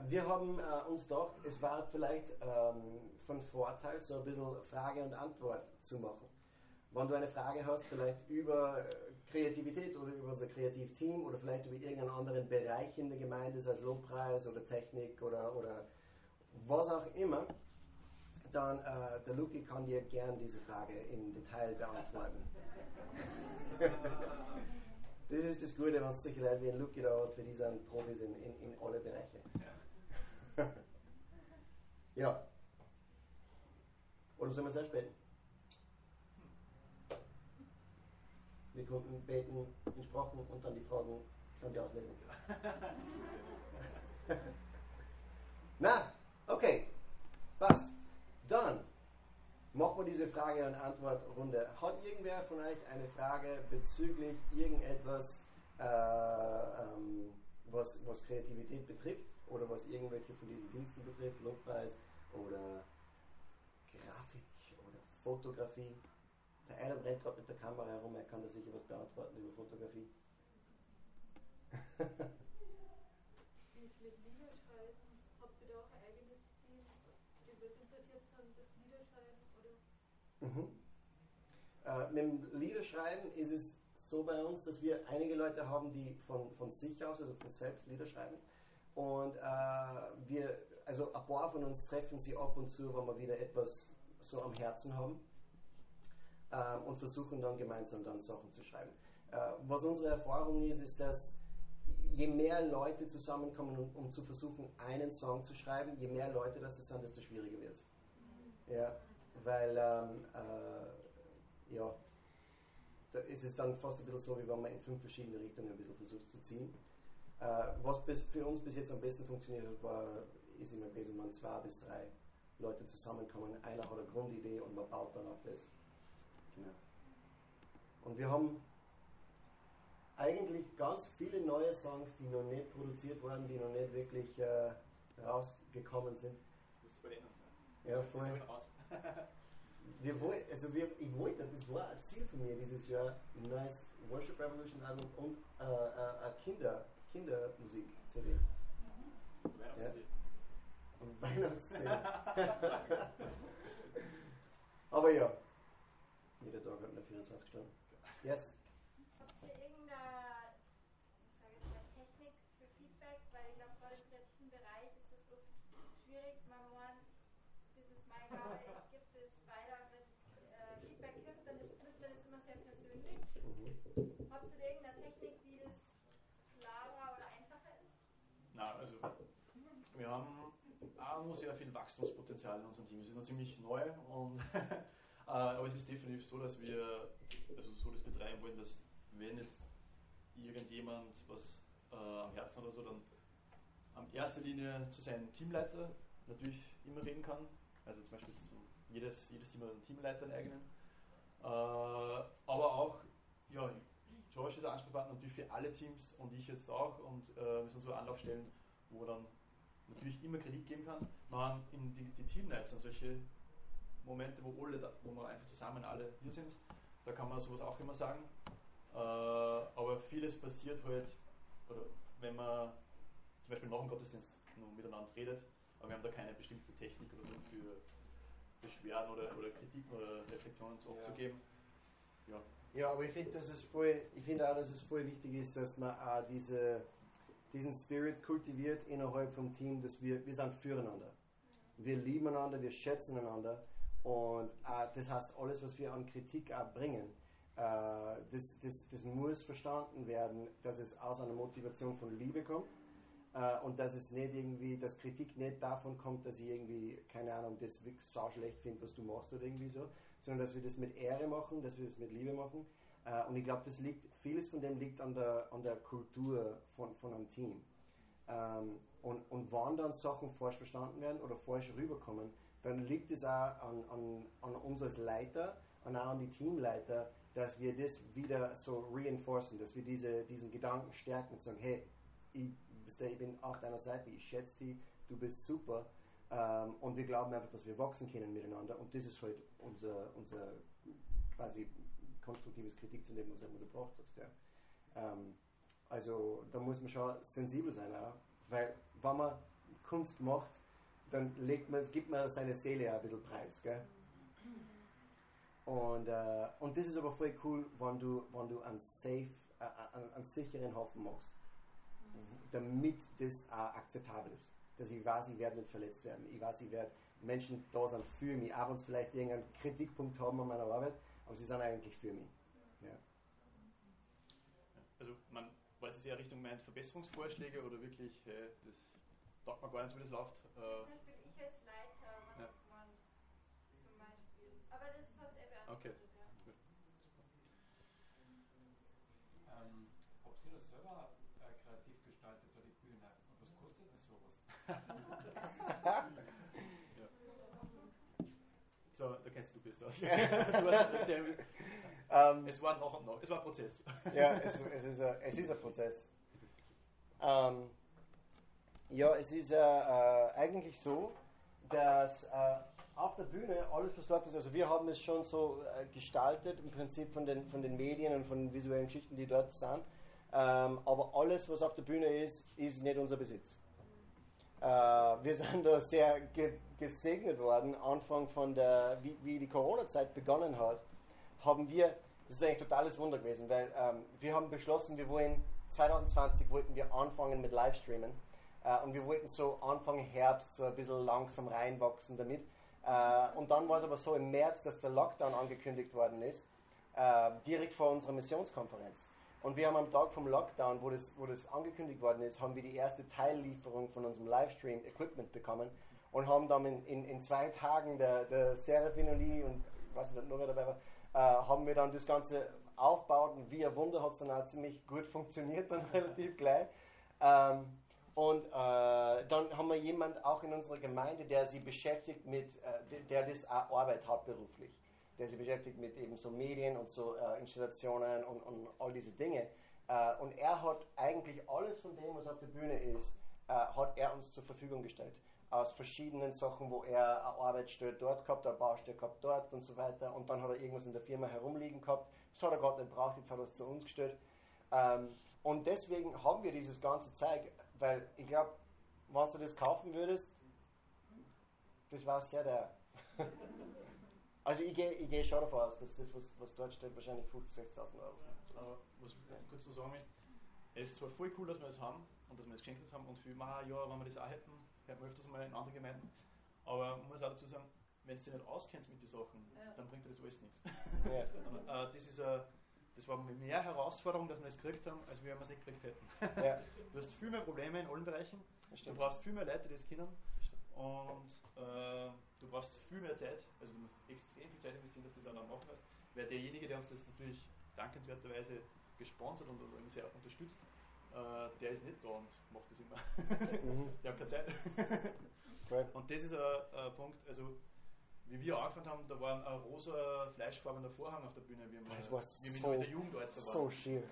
wir haben äh, uns gedacht, es war vielleicht ähm, von Vorteil, so ein bisschen Frage und Antwort zu machen. Wenn du eine Frage hast, vielleicht über äh, Kreativität oder über unser Kreativteam oder vielleicht über irgendeinen anderen Bereich in der Gemeinde, sei es Lobpreis oder Technik oder, oder was auch immer, dann äh, der Luki kann dir gern diese Frage im Detail beantworten. das ist das Gute, wenn es solche Leute wie ein Luki da hast, für die sind Profis in, in, in alle Bereiche. ja. Oder sollen wir zuerst beten? Wir konnten beten in Sprachen und dann die Fragen sind die Auslegung. Na, okay, passt. Machen wir diese Frage- und Antwortrunde. Hat irgendwer von euch eine Frage bezüglich irgendetwas, äh, ähm, was, was Kreativität betrifft oder was irgendwelche von diesen Diensten betrifft, Lobpreis oder Grafik oder Fotografie? Der Adam rennt gerade mit der Kamera herum, er kann da sicher was beantworten über Fotografie. Wie ist mit Liederschreiben? Habt ihr da auch ein eigenes Team, die was interessiert sind, das Liederschreiben? Oder? Mhm. Äh, mit dem Liederschreiben ist es so bei uns, dass wir einige Leute haben, die von, von sich aus, also von selbst Lieder schreiben. Und äh, wir, also ein paar von uns treffen sie ab und zu, wenn wir wieder etwas so am Herzen haben ähm, und versuchen dann gemeinsam dann Sachen zu schreiben. Äh, was unsere Erfahrung ist, ist, dass je mehr Leute zusammenkommen, um, um, zu versuchen, einen Song zu schreiben, je mehr Leute das sind, desto schwieriger wird es. Ja, weil ähm, äh, ja, da ist es dann fast ein bisschen so, wie wenn man in fünf verschiedene Richtungen ein bisschen versucht zu ziehen. Äh, was bis, für uns bis jetzt am besten funktioniert hat, war, ist immer gewesen, man zwei bis drei Leute zusammenkommen, einer hat eine Grundidee und man baut dann auf das. Genau. Und wir haben eigentlich ganz viele neue Songs, die noch nicht produziert wurden, die noch nicht wirklich äh, rausgekommen sind. Das musst du benennen. Ja, Das voll. soll raus. Wir woll, also wir, ich wollte, das war ein Ziel von mir dieses Jahr, ein neues Worship Revolution Album und äh, äh, Kinder, Kindermusik-CD. Weihnachtsidee. Und Weihnachts-CD. Aber ja, jeder Tag hat nur 24 Stunden. Yes? Habt ihr irgendeine, ich sage jetzt mal Technik für Feedback? Weil ich glaube, gerade im kreativen Bereich ist das oft schwierig. Man meint, das ist meine Gabe, ich gebe das weiter. Wenn äh, Feedback gibt, dann ist, nimmt man das immer sehr persönlich. Mhm. Habt ihr irgendeine Technik, wie das klarer oder einfacher ist? Na, also wir haben auch noch sehr viel Wachstumspotenzial in unserem Team. Es ist noch ziemlich neu und äh, aber es ist definitiv so, dass wir also so das betreiben wollen, dass wenn jetzt irgendjemand was äh, am Herzen oder so, dann an erster Linie zu seinem Teamleiter natürlich immer reden kann. Also zum Beispiel jedes, jedes Team einen Teamleiter einen eigenen. Äh, aber auch, ja, George ist ein Ansprechpartner natürlich für alle Teams und ich jetzt auch und äh, wir sind so Anlaufstellen, wo dann natürlich immer Kredit geben kann. Man in die, die Teamnights sind solche Momente, wo alle, da, wo wir einfach zusammen alle hier sind. Da kann man sowas auch immer sagen. Äh, aber vieles passiert halt, oder wenn man zum Beispiel nach dem Gottesdienst nur miteinander redet, aber wir haben da keine bestimmte Technik oder so für Beschwerden oder, oder Kritiken oder Reflexionen zurückzugeben. Ja. Ja, aber ich finde, dass es voll, ich finde auch, dass es voll wichtig ist, dass man auch diese, diesen Spirit kultiviert innerhalb vom Team, dass wir, wir sind füreinander. Wir lieben einander, wir schätzen einander und äh, das heißt, alles, was wir an Kritik auch bringen, äh, das, das, das muss verstanden werden, dass es aus einer Motivation von Liebe kommt äh, und dass es nicht irgendwie, dass Kritik nicht davon kommt, dass ich irgendwie, keine Ahnung, das wirklich so schlecht finde, was du machst oder irgendwie so, sondern dass wir das mit Ehre machen, dass wir das mit Liebe machen. Äh, und ich glaube, das liegt, vieles von dem liegt an der, an der Kultur von, von einem Team. Ähm, und, und wann dann Sachen falsch verstanden werden oder falsch rüberkommen, dann liegt es auch an, an, an uns als Leiter und auch an die Teamleiter, dass wir das wieder so reinforcen, dass wir diese, diesen Gedanken stärken und sagen, hey, ich, ich bin auf deiner Seite, ich schätze dich, du bist super. Ähm, und wir glauben einfach, dass wir wachsen können miteinander. Und das ist halt unser, unser quasi konstruktives Kritik zu dem, was du gebracht hast. Ja. Ähm, also da muss man schon sensibel sein, auch, weil wenn man Kunst macht, dann legt man, gibt man seine Seele ein bisschen preis. Gell? Und, äh, und das ist aber voll cool, wenn du, wenn du einen safe, äh, einen, einen sicheren Hafen machst, damit das auch akzeptabel ist. Dass ich weiß, ich werde nicht verletzt werden. Ich weiß, ich werde Menschen da sein für mich, auch wenn sie vielleicht irgendeinen Kritikpunkt haben an meiner Arbeit, aber sie sind eigentlich für mich. Ja. Also man weiß es eher Richtung meint Verbesserungsvorschläge oder wirklich, hey, das taugt mir gar nicht, wie das läuft. Äh, Zum Beispiel ich als Leiter, was Ja. jetzt man zum Beispiel. Aber das hat es eh beantwortet, ja. gut. Ähm, habt ihr das selber äh, kreativ gestaltet oder die Bühne? Und was kostet das sowas? So, hast erzählt, Ähm, es war noch und noch, es war ein Prozess. ja, es, es, ist ein, es ist ein Prozess. Ähm, ja, es ist äh, äh, eigentlich so, dass äh, auf der Bühne alles, was dort ist, also wir haben es schon so äh, gestaltet, im Prinzip von den, von den Medien und von den visuellen Geschichten, die dort sind. Ähm, aber alles, was auf der Bühne ist, ist nicht unser Besitz. Äh, wir sind da sehr ge gesegnet worden, Anfang von der, wie, wie die Corona-Zeit begonnen hat, haben wir, das ist eigentlich totales Wunder gewesen, weil ähm, wir haben beschlossen, wir wollen, 2020 wollten wir anfangen mit Livestreamen äh, und wir wollten so Anfang Herbst so ein bisschen langsam reinwachsen damit. Äh, und dann war es aber so im März, dass der Lockdown angekündigt worden ist, äh, direkt vor unserer Missionskonferenz. Und wir haben am Tag vom Lockdown, wo das, wo das angekündigt worden ist, haben wir die erste Teillieferung von unserem Livestream-Equipment bekommen und haben dann in, in, in zwei Tagen der, der Serafin und ich und ich weiß nicht, Nora dabei war, äh, haben wir dann das Ganze aufgebaut und wie ein Wunder hat es dann auch ziemlich gut funktioniert, dann relativ gleich. Ähm, und äh, dann haben wir jemand auch in unserer Gemeinde, der sie beschäftigt mit, äh, der- das auch Arbeit hat beruflich, der sich beschäftigt mit eben so Medien und so äh, Installationen und, und all diese Dinge. Äh, und er hat eigentlich alles von dem, was auf der Bühne ist, äh, hat er uns zur Verfügung gestellt. Aus verschiedenen Sachen, wo er eine Arbeitsstelle dort gehabt, eine Baustelle gehabt dort und so weiter. Und dann hat er irgendwas in der Firma herumliegen gehabt. Das hat er gerade nicht braucht, jetzt hat er es zu uns gestellt. Ähm, und deswegen haben wir dieses ganze Zeug, weil ich glaube, wenn du das kaufen würdest, das war sehr der. also ich gehe ich geh schon davon aus, dass das, was, was dort steht, wahrscheinlich 50.000, 60.000 Euro sind. Aber was ich kurz so sagen möchte, es ist zwar voll cool, dass wir das haben und dass wir das geschenkt haben und viel ja, wenn wir das auch hätten, hätten wir öfters mal in anderen Gemeinden. Aber man muss auch dazu sagen, wenn du dich nicht auskennst mit den Sachen, Ja. dann bringt dir das alles nichts. Ja. Und, äh, das, ist, äh, das war mehr Herausforderung, dass wir das gekriegt haben, als wir es nicht gekriegt hätten. Ja, Du hast viel mehr Probleme in allen Bereichen. Du brauchst viel mehr Leute, die das kennen. Und äh, du brauchst viel mehr Zeit. Also du musst extrem viel Zeit investieren, dass du das auch dann machen kannst. Weil derjenige, der uns das natürlich dankenswerterweise gesponsert und irgendwie sehr unterstützt, äh, der ist nicht da und macht das immer. Mhm. der hat keine Zeit. Cool. Und das ist ein, ein Punkt, also wie wir angefangen haben, da war ein rosa fleischfarbener Vorhang auf der Bühne, wie wir, Das war wie wir so- in der Jugendalter waren. So schier.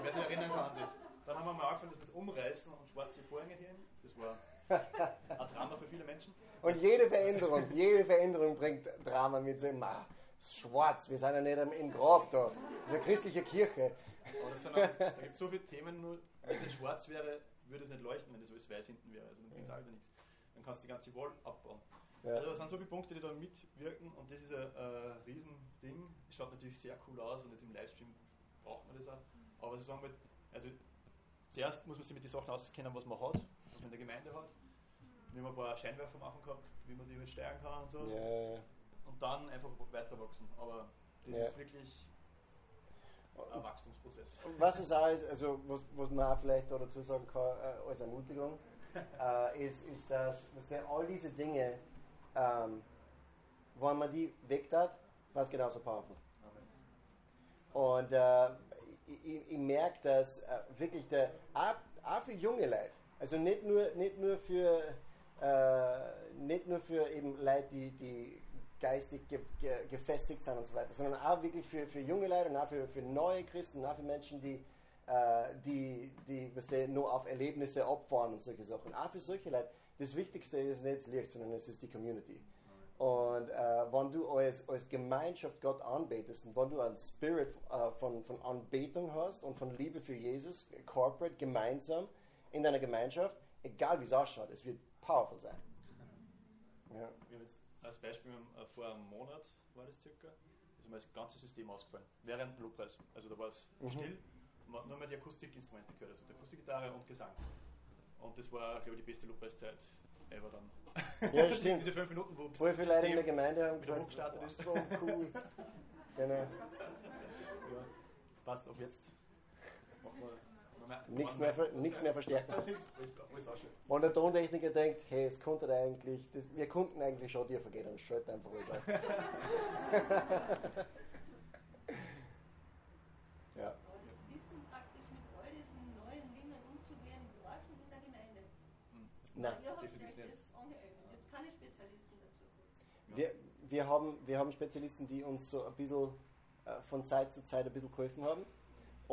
Ich weiß nicht, erinnern kann an das. Dann haben wir mal angefangen, dass wir es umreißen und schwarze Vorhänge hier hin. Das war ein Drama für viele Menschen. Und jede Veränderung, jede Veränderung bringt Drama mit sich. Ma, schwarz, wir sind ja nicht im- im Grab da. Das ist eine christliche Kirche. Aber das sind auch, da gibt es so viele Themen, nur wenn es nicht schwarz wäre, würde es nicht leuchten, wenn das alles weiß hinten wäre. Also dann bringt es auch wieder nichts. Dann kannst du die ganze Wall abbauen. Ja. Also da sind so viele Punkte, die da mitwirken und das ist ein äh, Riesending. Es schaut natürlich sehr cool aus und jetzt im Livestream braucht man das auch. Aber ich sagen will, also zuerst muss man sich mit den Sachen auskennen, was man hat, was man in der Gemeinde hat. Wir haben ein paar Scheinwerfer am Anfang gehabt, wie man die halt steuern kann und so. Ja, ja, ja. Und dann einfach weiter wachsen. Aber das Ja. ist wirklich ein Wachstumsprozess. Was uns auch ist, also was, was man auch vielleicht da dazu sagen kann, äh, als Ermutigung, äh, ist, ist, dass, dass der, all diese Dinge, ähm, wenn man die wegtat, war es genauso powerful. Und äh, ich, ich, ich merke, dass äh, wirklich der, auch, auch für junge Leute, also nicht nur, nicht nur für äh, nicht nur für eben Leute, die, die geistig ge, ge, gefestigt sind und so weiter, sondern auch wirklich für, für junge Leute auch für, für neue Christen, auch für Menschen, die, äh, die, die was die nur auf Erlebnisse abfahren und solche Sachen. Auch für solche Leute, das Wichtigste ist nicht das Licht, sondern es ist die Community. Und äh, wenn du als, als Gemeinschaft Gott anbetest und wenn du einen Spirit äh, von, von Anbetung hast und von Liebe für Jesus, corporate, gemeinsam in deiner Gemeinschaft, egal wie es ausschaut, es wird powerful sein. Ja. Wir haben jetzt als Beispiel äh, vor einem Monat war das circa, ist mir das ganze System ausgefallen. Während dem Lobpreis. Also da war es Mhm. still, man hat nur mehr die Akustikinstrumente gehört, also die Akustikgitarre und Gesang. Und das war, glaube ich, die beste Lobpreiszeit ever dann. Ja, stimmt. Diese fünf Minuten, wo Voll viele Leute in der Gemeinde haben gesagt, hochgestartet "Oh, ist. so cool. genau. Ja, passt auf jetzt. Machen wir- Nichts mehr, nichts mehr verstärken. Wenn der Tontechniker denkt, hey, es konnte da eigentlich, das, wir konnten eigentlich schon dir vergehen, dann schalt einfach alles aus. ja. Aber das Wissen praktisch mit all diesen neuen Dingen umzugehen, brauchst du in der Gemeinde. Nein. Definitiv nicht. angeeignet. Jetzt keine Spezialisten dazu. Wir, wir, haben, wir haben Spezialisten, die uns so ein bisschen äh, von Zeit zu Zeit ein bisschen geholfen haben.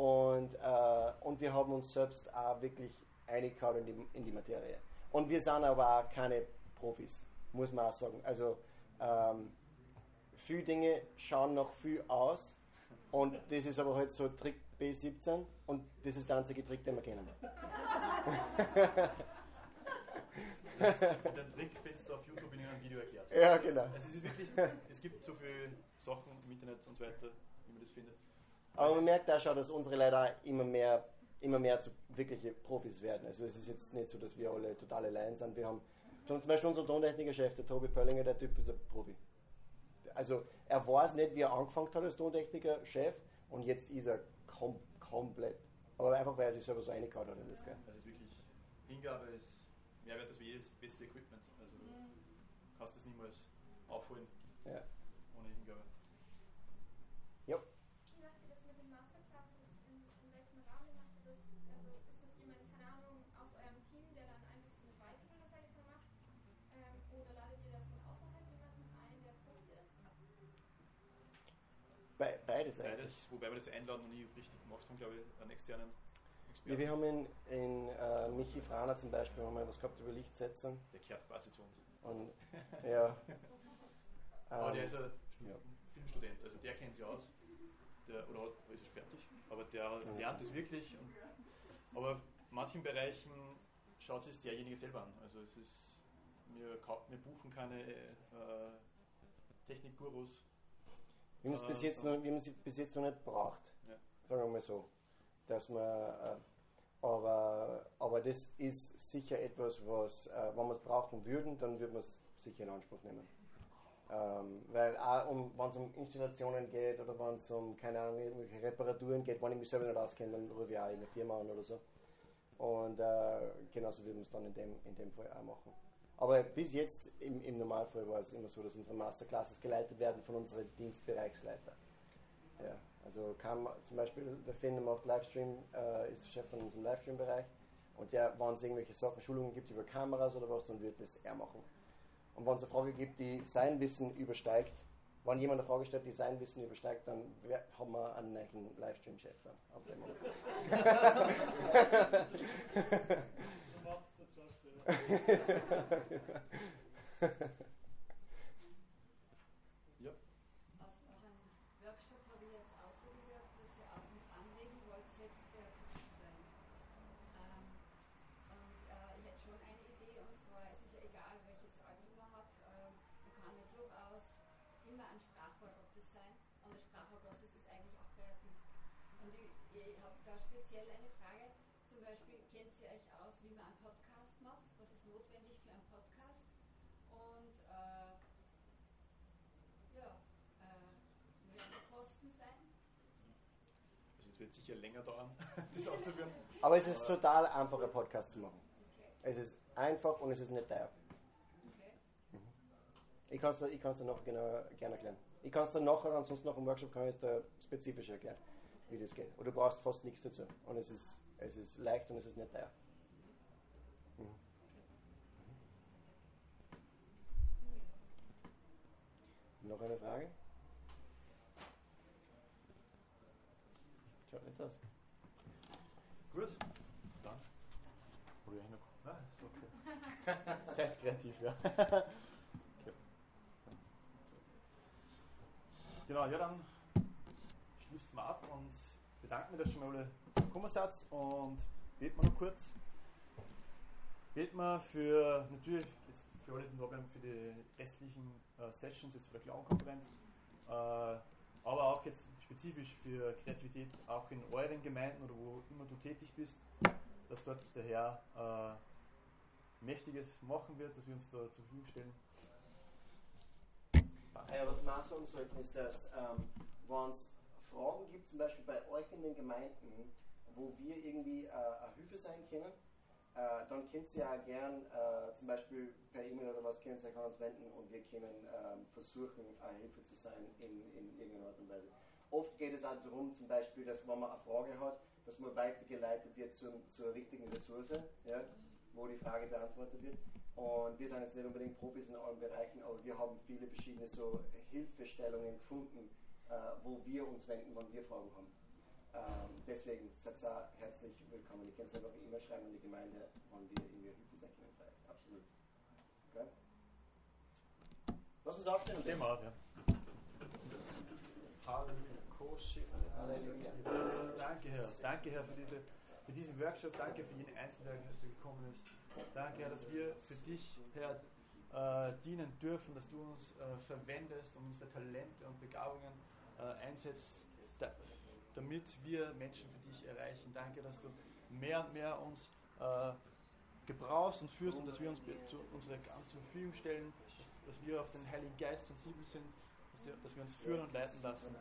Und, äh, und wir haben uns selbst auch wirklich eingehauen in die, in die Materie. Und wir sind aber auch keine Profis, muss man auch sagen. Also ähm, viele Dinge schauen noch viel aus. Und das ist aber halt so Trick B17 und das ist der einzige Trick, den wir kennen. Und den Trick findest du auf YouTube in einem Video erklärt. ja, genau. Also es ist wirklich, es gibt so viele Sachen im Internet und so weiter, wie man das findet. Aber man merkt auch schon, dass unsere Leute auch immer mehr, immer mehr zu wirkliche Profis werden. Also es ist jetzt nicht so, dass wir alle totale Laien sind. Wir haben schon zum Beispiel unser Tontechniker-Chef, der Tobi Pöllinger, der Typ ist ein Profi. Also er weiß nicht, wie er angefangen hat als Tontechniker-Chef und jetzt ist er kom komplett. Aber einfach, weil er sich selber so reingehauen hat in das. Gell? Also es ist wirklich, Hingabe ist mehr wert als jedes beste Equipment. Also du kannst das niemals aufholen Ja. ohne Hingabe. Jo. Wie macht ihr das mit den Masterclasses? In, in welchem Rahmen macht ihr das? Also ist das jemand, kann keine Ahnung, aus eurem Team, der dann einfach so eine Weiterbildung, sag ich jetzt mal, macht? Ähm, oder ladet ihr da von außerhalb jemanden ein, der Profi ist? Be beides eigentlich. Beides, wobei wir das Einladen noch nie richtig gemacht haben, glaube ich, einen externen Ja, Experten. wir haben in, in äh, Michi Frahner zum Beispiel haben wir was gehabt über Lichtsetzung. Der kehrt quasi zu uns. Und ja. Aber der ähm, ist ein ja. Filmstudent, also der kennt sich aus. Der, oder hat- ist er fertig? Aber der Ja. lernt es wirklich. Und, aber in manchen Bereichen schaut sich derjenige selber an. Also es ist, wir, wir buchen keine äh, Technikgurus. Wir haben es bis, Äh, jetzt noch- wir bis jetzt noch nicht braucht. Ja. Sagen wir mal so. Dass man, äh, aber, aber das ist sicher etwas, was, äh, wenn wir es brauchen würden, dann würden wir es sicher in Anspruch nehmen. Ähm, weil auch um, wenn es um Installationen geht oder wenn es um, keine Ahnung, irgendwelche Reparaturen geht, wenn ich mich selber nicht auskenne, dann rufe ich auch eine Firma an oder so. Und äh, genauso würden wir es dann in dem, in dem Fall auch machen. Aber bis jetzt im, im Normalfall war es immer so, dass unsere Masterclasses geleitet werden von unseren Dienstbereichsleiter. Ja, also kam zum Beispiel, der Finn macht Livestream, äh, ist der Chef von unserem Livestream-Bereich und der, wenn es irgendwelche Sachen, Schulungen gibt über Kameras oder was, dann wird das er machen. Und wenn es eine Frage gibt, die sein Wissen übersteigt, wenn jemand eine Frage stellt, die sein Wissen übersteigt, dann haben wir einen neuen Livestream-Chef dann. Ab dem Moment. Ja. Aus eurem Workshop habe ich jetzt ausgehört, dass ihr auch uns anregen wollt, selbst kreativ zu sein. Ähm, und äh, ich hätte schon eine Idee, und zwar, es ist ja egal, welches Alter man hat, äh, man kann ja durchaus immer ein Sprachrohr Gottes sein, und das Sprachrohr Gottes ist eigentlich auch kreativ. Und ich, ich habe da speziell eine Frage, zum Beispiel, kennt ihr euch aus, wie man einen Podcast macht? Was ist notwendig für einen Podcast? Und äh, ja, äh, werden die Kosten sein? Also es wird sicher länger dauern, das auszuführen. Aber es ist total einfach, einen Podcast zu machen. Es ist einfach und es ist nicht teuer. okay. Ich kann es dir, dir noch genau, gerne erklären. Ich kann es dir nachher, ansonsten nach dem Workshop kann ich es dir spezifisch erklären, wie das geht. Und du brauchst fast nichts dazu. Und es ist, es ist leicht und es ist nicht teuer. Mhm. Noch eine Frage? So aus. Gut, dann. Probiere ich noch. Nein, ist okay. Seid kreativ, ja. okay. Genau, ja, dann schließen wir ab und bedanken wir, dass schon mal alle gekommen seid und beten wir noch kurz. Beten wir für natürlich jetzt für alle, die da bleiben, für die restlichen äh, Sessions, jetzt für die Clown-Konferenz, äh, aber auch jetzt spezifisch für Kreativität auch in euren Gemeinden oder wo immer du tätig bist, dass dort der Herr äh, Mächtiges machen wird, dass wir uns da zur Verfügung stellen. Ah Ja, was wir sagen sollten, ist, dass ähm, wenn es Fragen gibt, zum Beispiel bei euch in den Gemeinden, wo wir irgendwie äh, eine Hilfe sein können, äh, dann könnt ihr auch gern äh, zum Beispiel per E-Mail oder was könnt ihr an uns wenden und wir können ähm, versuchen, eine Hilfe zu sein in, in irgendeiner Art und Weise. Oft geht es auch darum, zum Beispiel, dass wenn man eine Frage hat, dass man weitergeleitet wird zum, zur richtigen Ressource, ja, wo die Frage beantwortet wird. Und wir sind jetzt nicht unbedingt Profis in allen Bereichen, aber wir haben viele verschiedene so Hilfestellungen gefunden, äh, wo wir uns wenden, wenn wir Fragen haben. Ähm, deswegen seid ihr herzlich willkommen. Ihr könnt einfach eine E-Mail schreiben an die Gemeinde, wenn wir irgendwie Hilfe sein können. Absolut. Okay? Lass uns aufstehen auf, ja. Danke, Herr. Danke, Herr, für, diese, für diesen Workshop. Danke für jeden Einzelnen, der heute gekommen ist. Danke, Herr, dass wir für dich, Herr, äh, dienen dürfen, dass du uns äh, verwendest und unsere Talente und Begabungen äh, einsetzt, da, damit wir Menschen für dich erreichen. Danke, dass du mehr und mehr uns äh, gebrauchst und führst und dass wir uns zu, unsere zur Verfügung stellen, dass, dass wir auf den Heiligen Geist sensibel sind, dass, wir- uns führen und leiten lassen.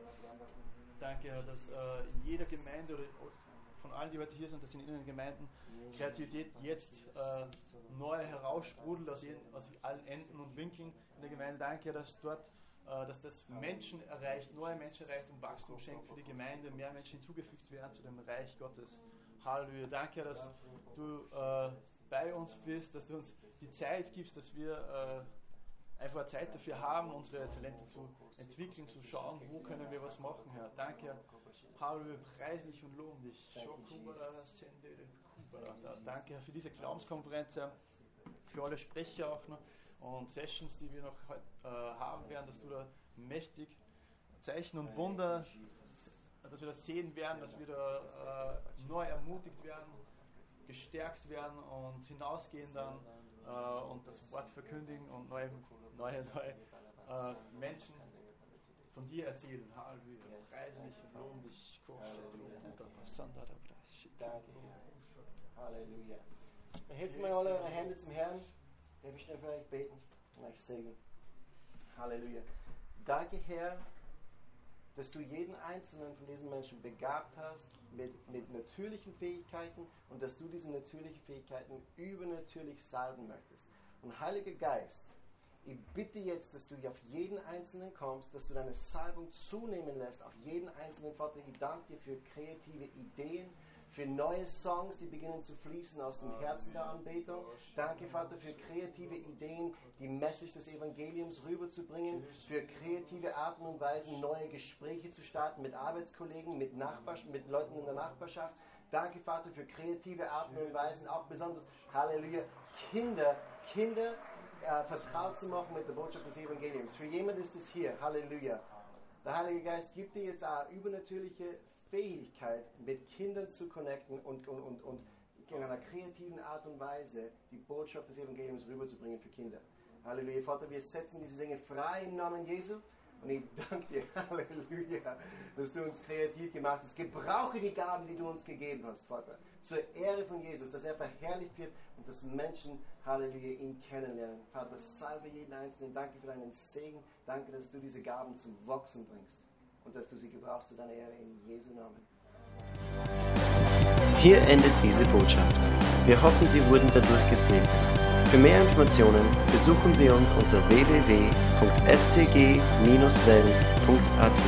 Danke, Herr, dass äh, in jeder Gemeinde oder von allen, die heute hier sind, dass in ihren Gemeinden Kreativität jetzt äh, neu heraussprudelt aus, jeden, aus allen Enden und Winkeln in der Gemeinde. Danke, dass dort äh, dass das Menschen erreicht, neue Menschen erreicht und Wachstum schenkt für die Gemeinde, mehr Menschen hinzugefügt werden zu dem Reich Gottes. Halleluja. Danke, dass du äh, bei uns bist, dass du uns die Zeit gibst, dass wir äh, einfach Zeit dafür haben, unsere Talente zu entwickeln, zu schauen, wo können wir was machen, Herr. Danke, Halleluja, preis dich und loben dich. Danke, Herr, für diese Glaubenskonferenz, Herr, für alle Sprecher auch noch und Sessions, die wir noch äh, haben werden, dass du da mächtig Zeichen und Wunder, dass wir das sehen werden, dass wir da äh, neu ermutigt werden, gestärkt werden und hinausgehen dann äh, und das Wort verkündigen und neue, neue, neue äh, Menschen von dir erzählen. Halleluja. Preise dich und loben dich. Halleluja. Erhebt mal alle eure Hände zum Herrn. Darf ich schnell für euch beten und euch segnen. Halleluja. Danke, Herr, dass du jeden einzelnen von diesen Menschen begabt hast mit, mit natürlichen Fähigkeiten und dass du diese natürlichen Fähigkeiten übernatürlich salben möchtest. Und Heiliger Geist, ich bitte jetzt, dass du auf jeden Einzelnen kommst, dass du deine Salbung zunehmen lässt auf jeden Einzelnen. Vater, ich danke dir für kreative Ideen, für neue Songs, die beginnen zu fließen aus dem Herzen der Anbetung. Danke, Vater, für kreative Ideen, die Message des Evangeliums rüberzubringen, für kreative Arten und Weisen, neue Gespräche zu starten mit Arbeitskollegen, mit, Nachbars mit Leuten in der Nachbarschaft. Danke, Vater, für kreative Arten und Weisen, auch besonders, Halleluja, Kinder, Kinder äh, vertraut zu machen mit der Botschaft des Evangeliums. Für jemand ist es hier, Halleluja. Der Heilige Geist gibt dir jetzt auch übernatürliche Fähigkeit, mit Kindern zu connecten und, und, und, und in einer kreativen Art und Weise die Botschaft des Evangeliums rüberzubringen für Kinder. Halleluja, Vater, wir setzen diese Dinge frei im Namen Jesu. Und ich danke dir, Halleluja, dass du uns kreativ gemacht hast. Gebrauche die Gaben, die du uns gegeben hast, Vater, zur Ehre von Jesus, dass er verherrlicht wird und dass Menschen, Halleluja, ihn kennenlernen. Vater, salve jeden Einzelnen. Danke für deinen Segen. Danke, dass du diese Gaben zum Wachsen bringst und dass du sie gebrauchst zu deiner Ehre in Jesu Namen. Hier endet diese Botschaft. Wir hoffen, Sie wurden dadurch gesegnet. Für mehr Informationen besuchen Sie uns unter www.fcg-wells.at.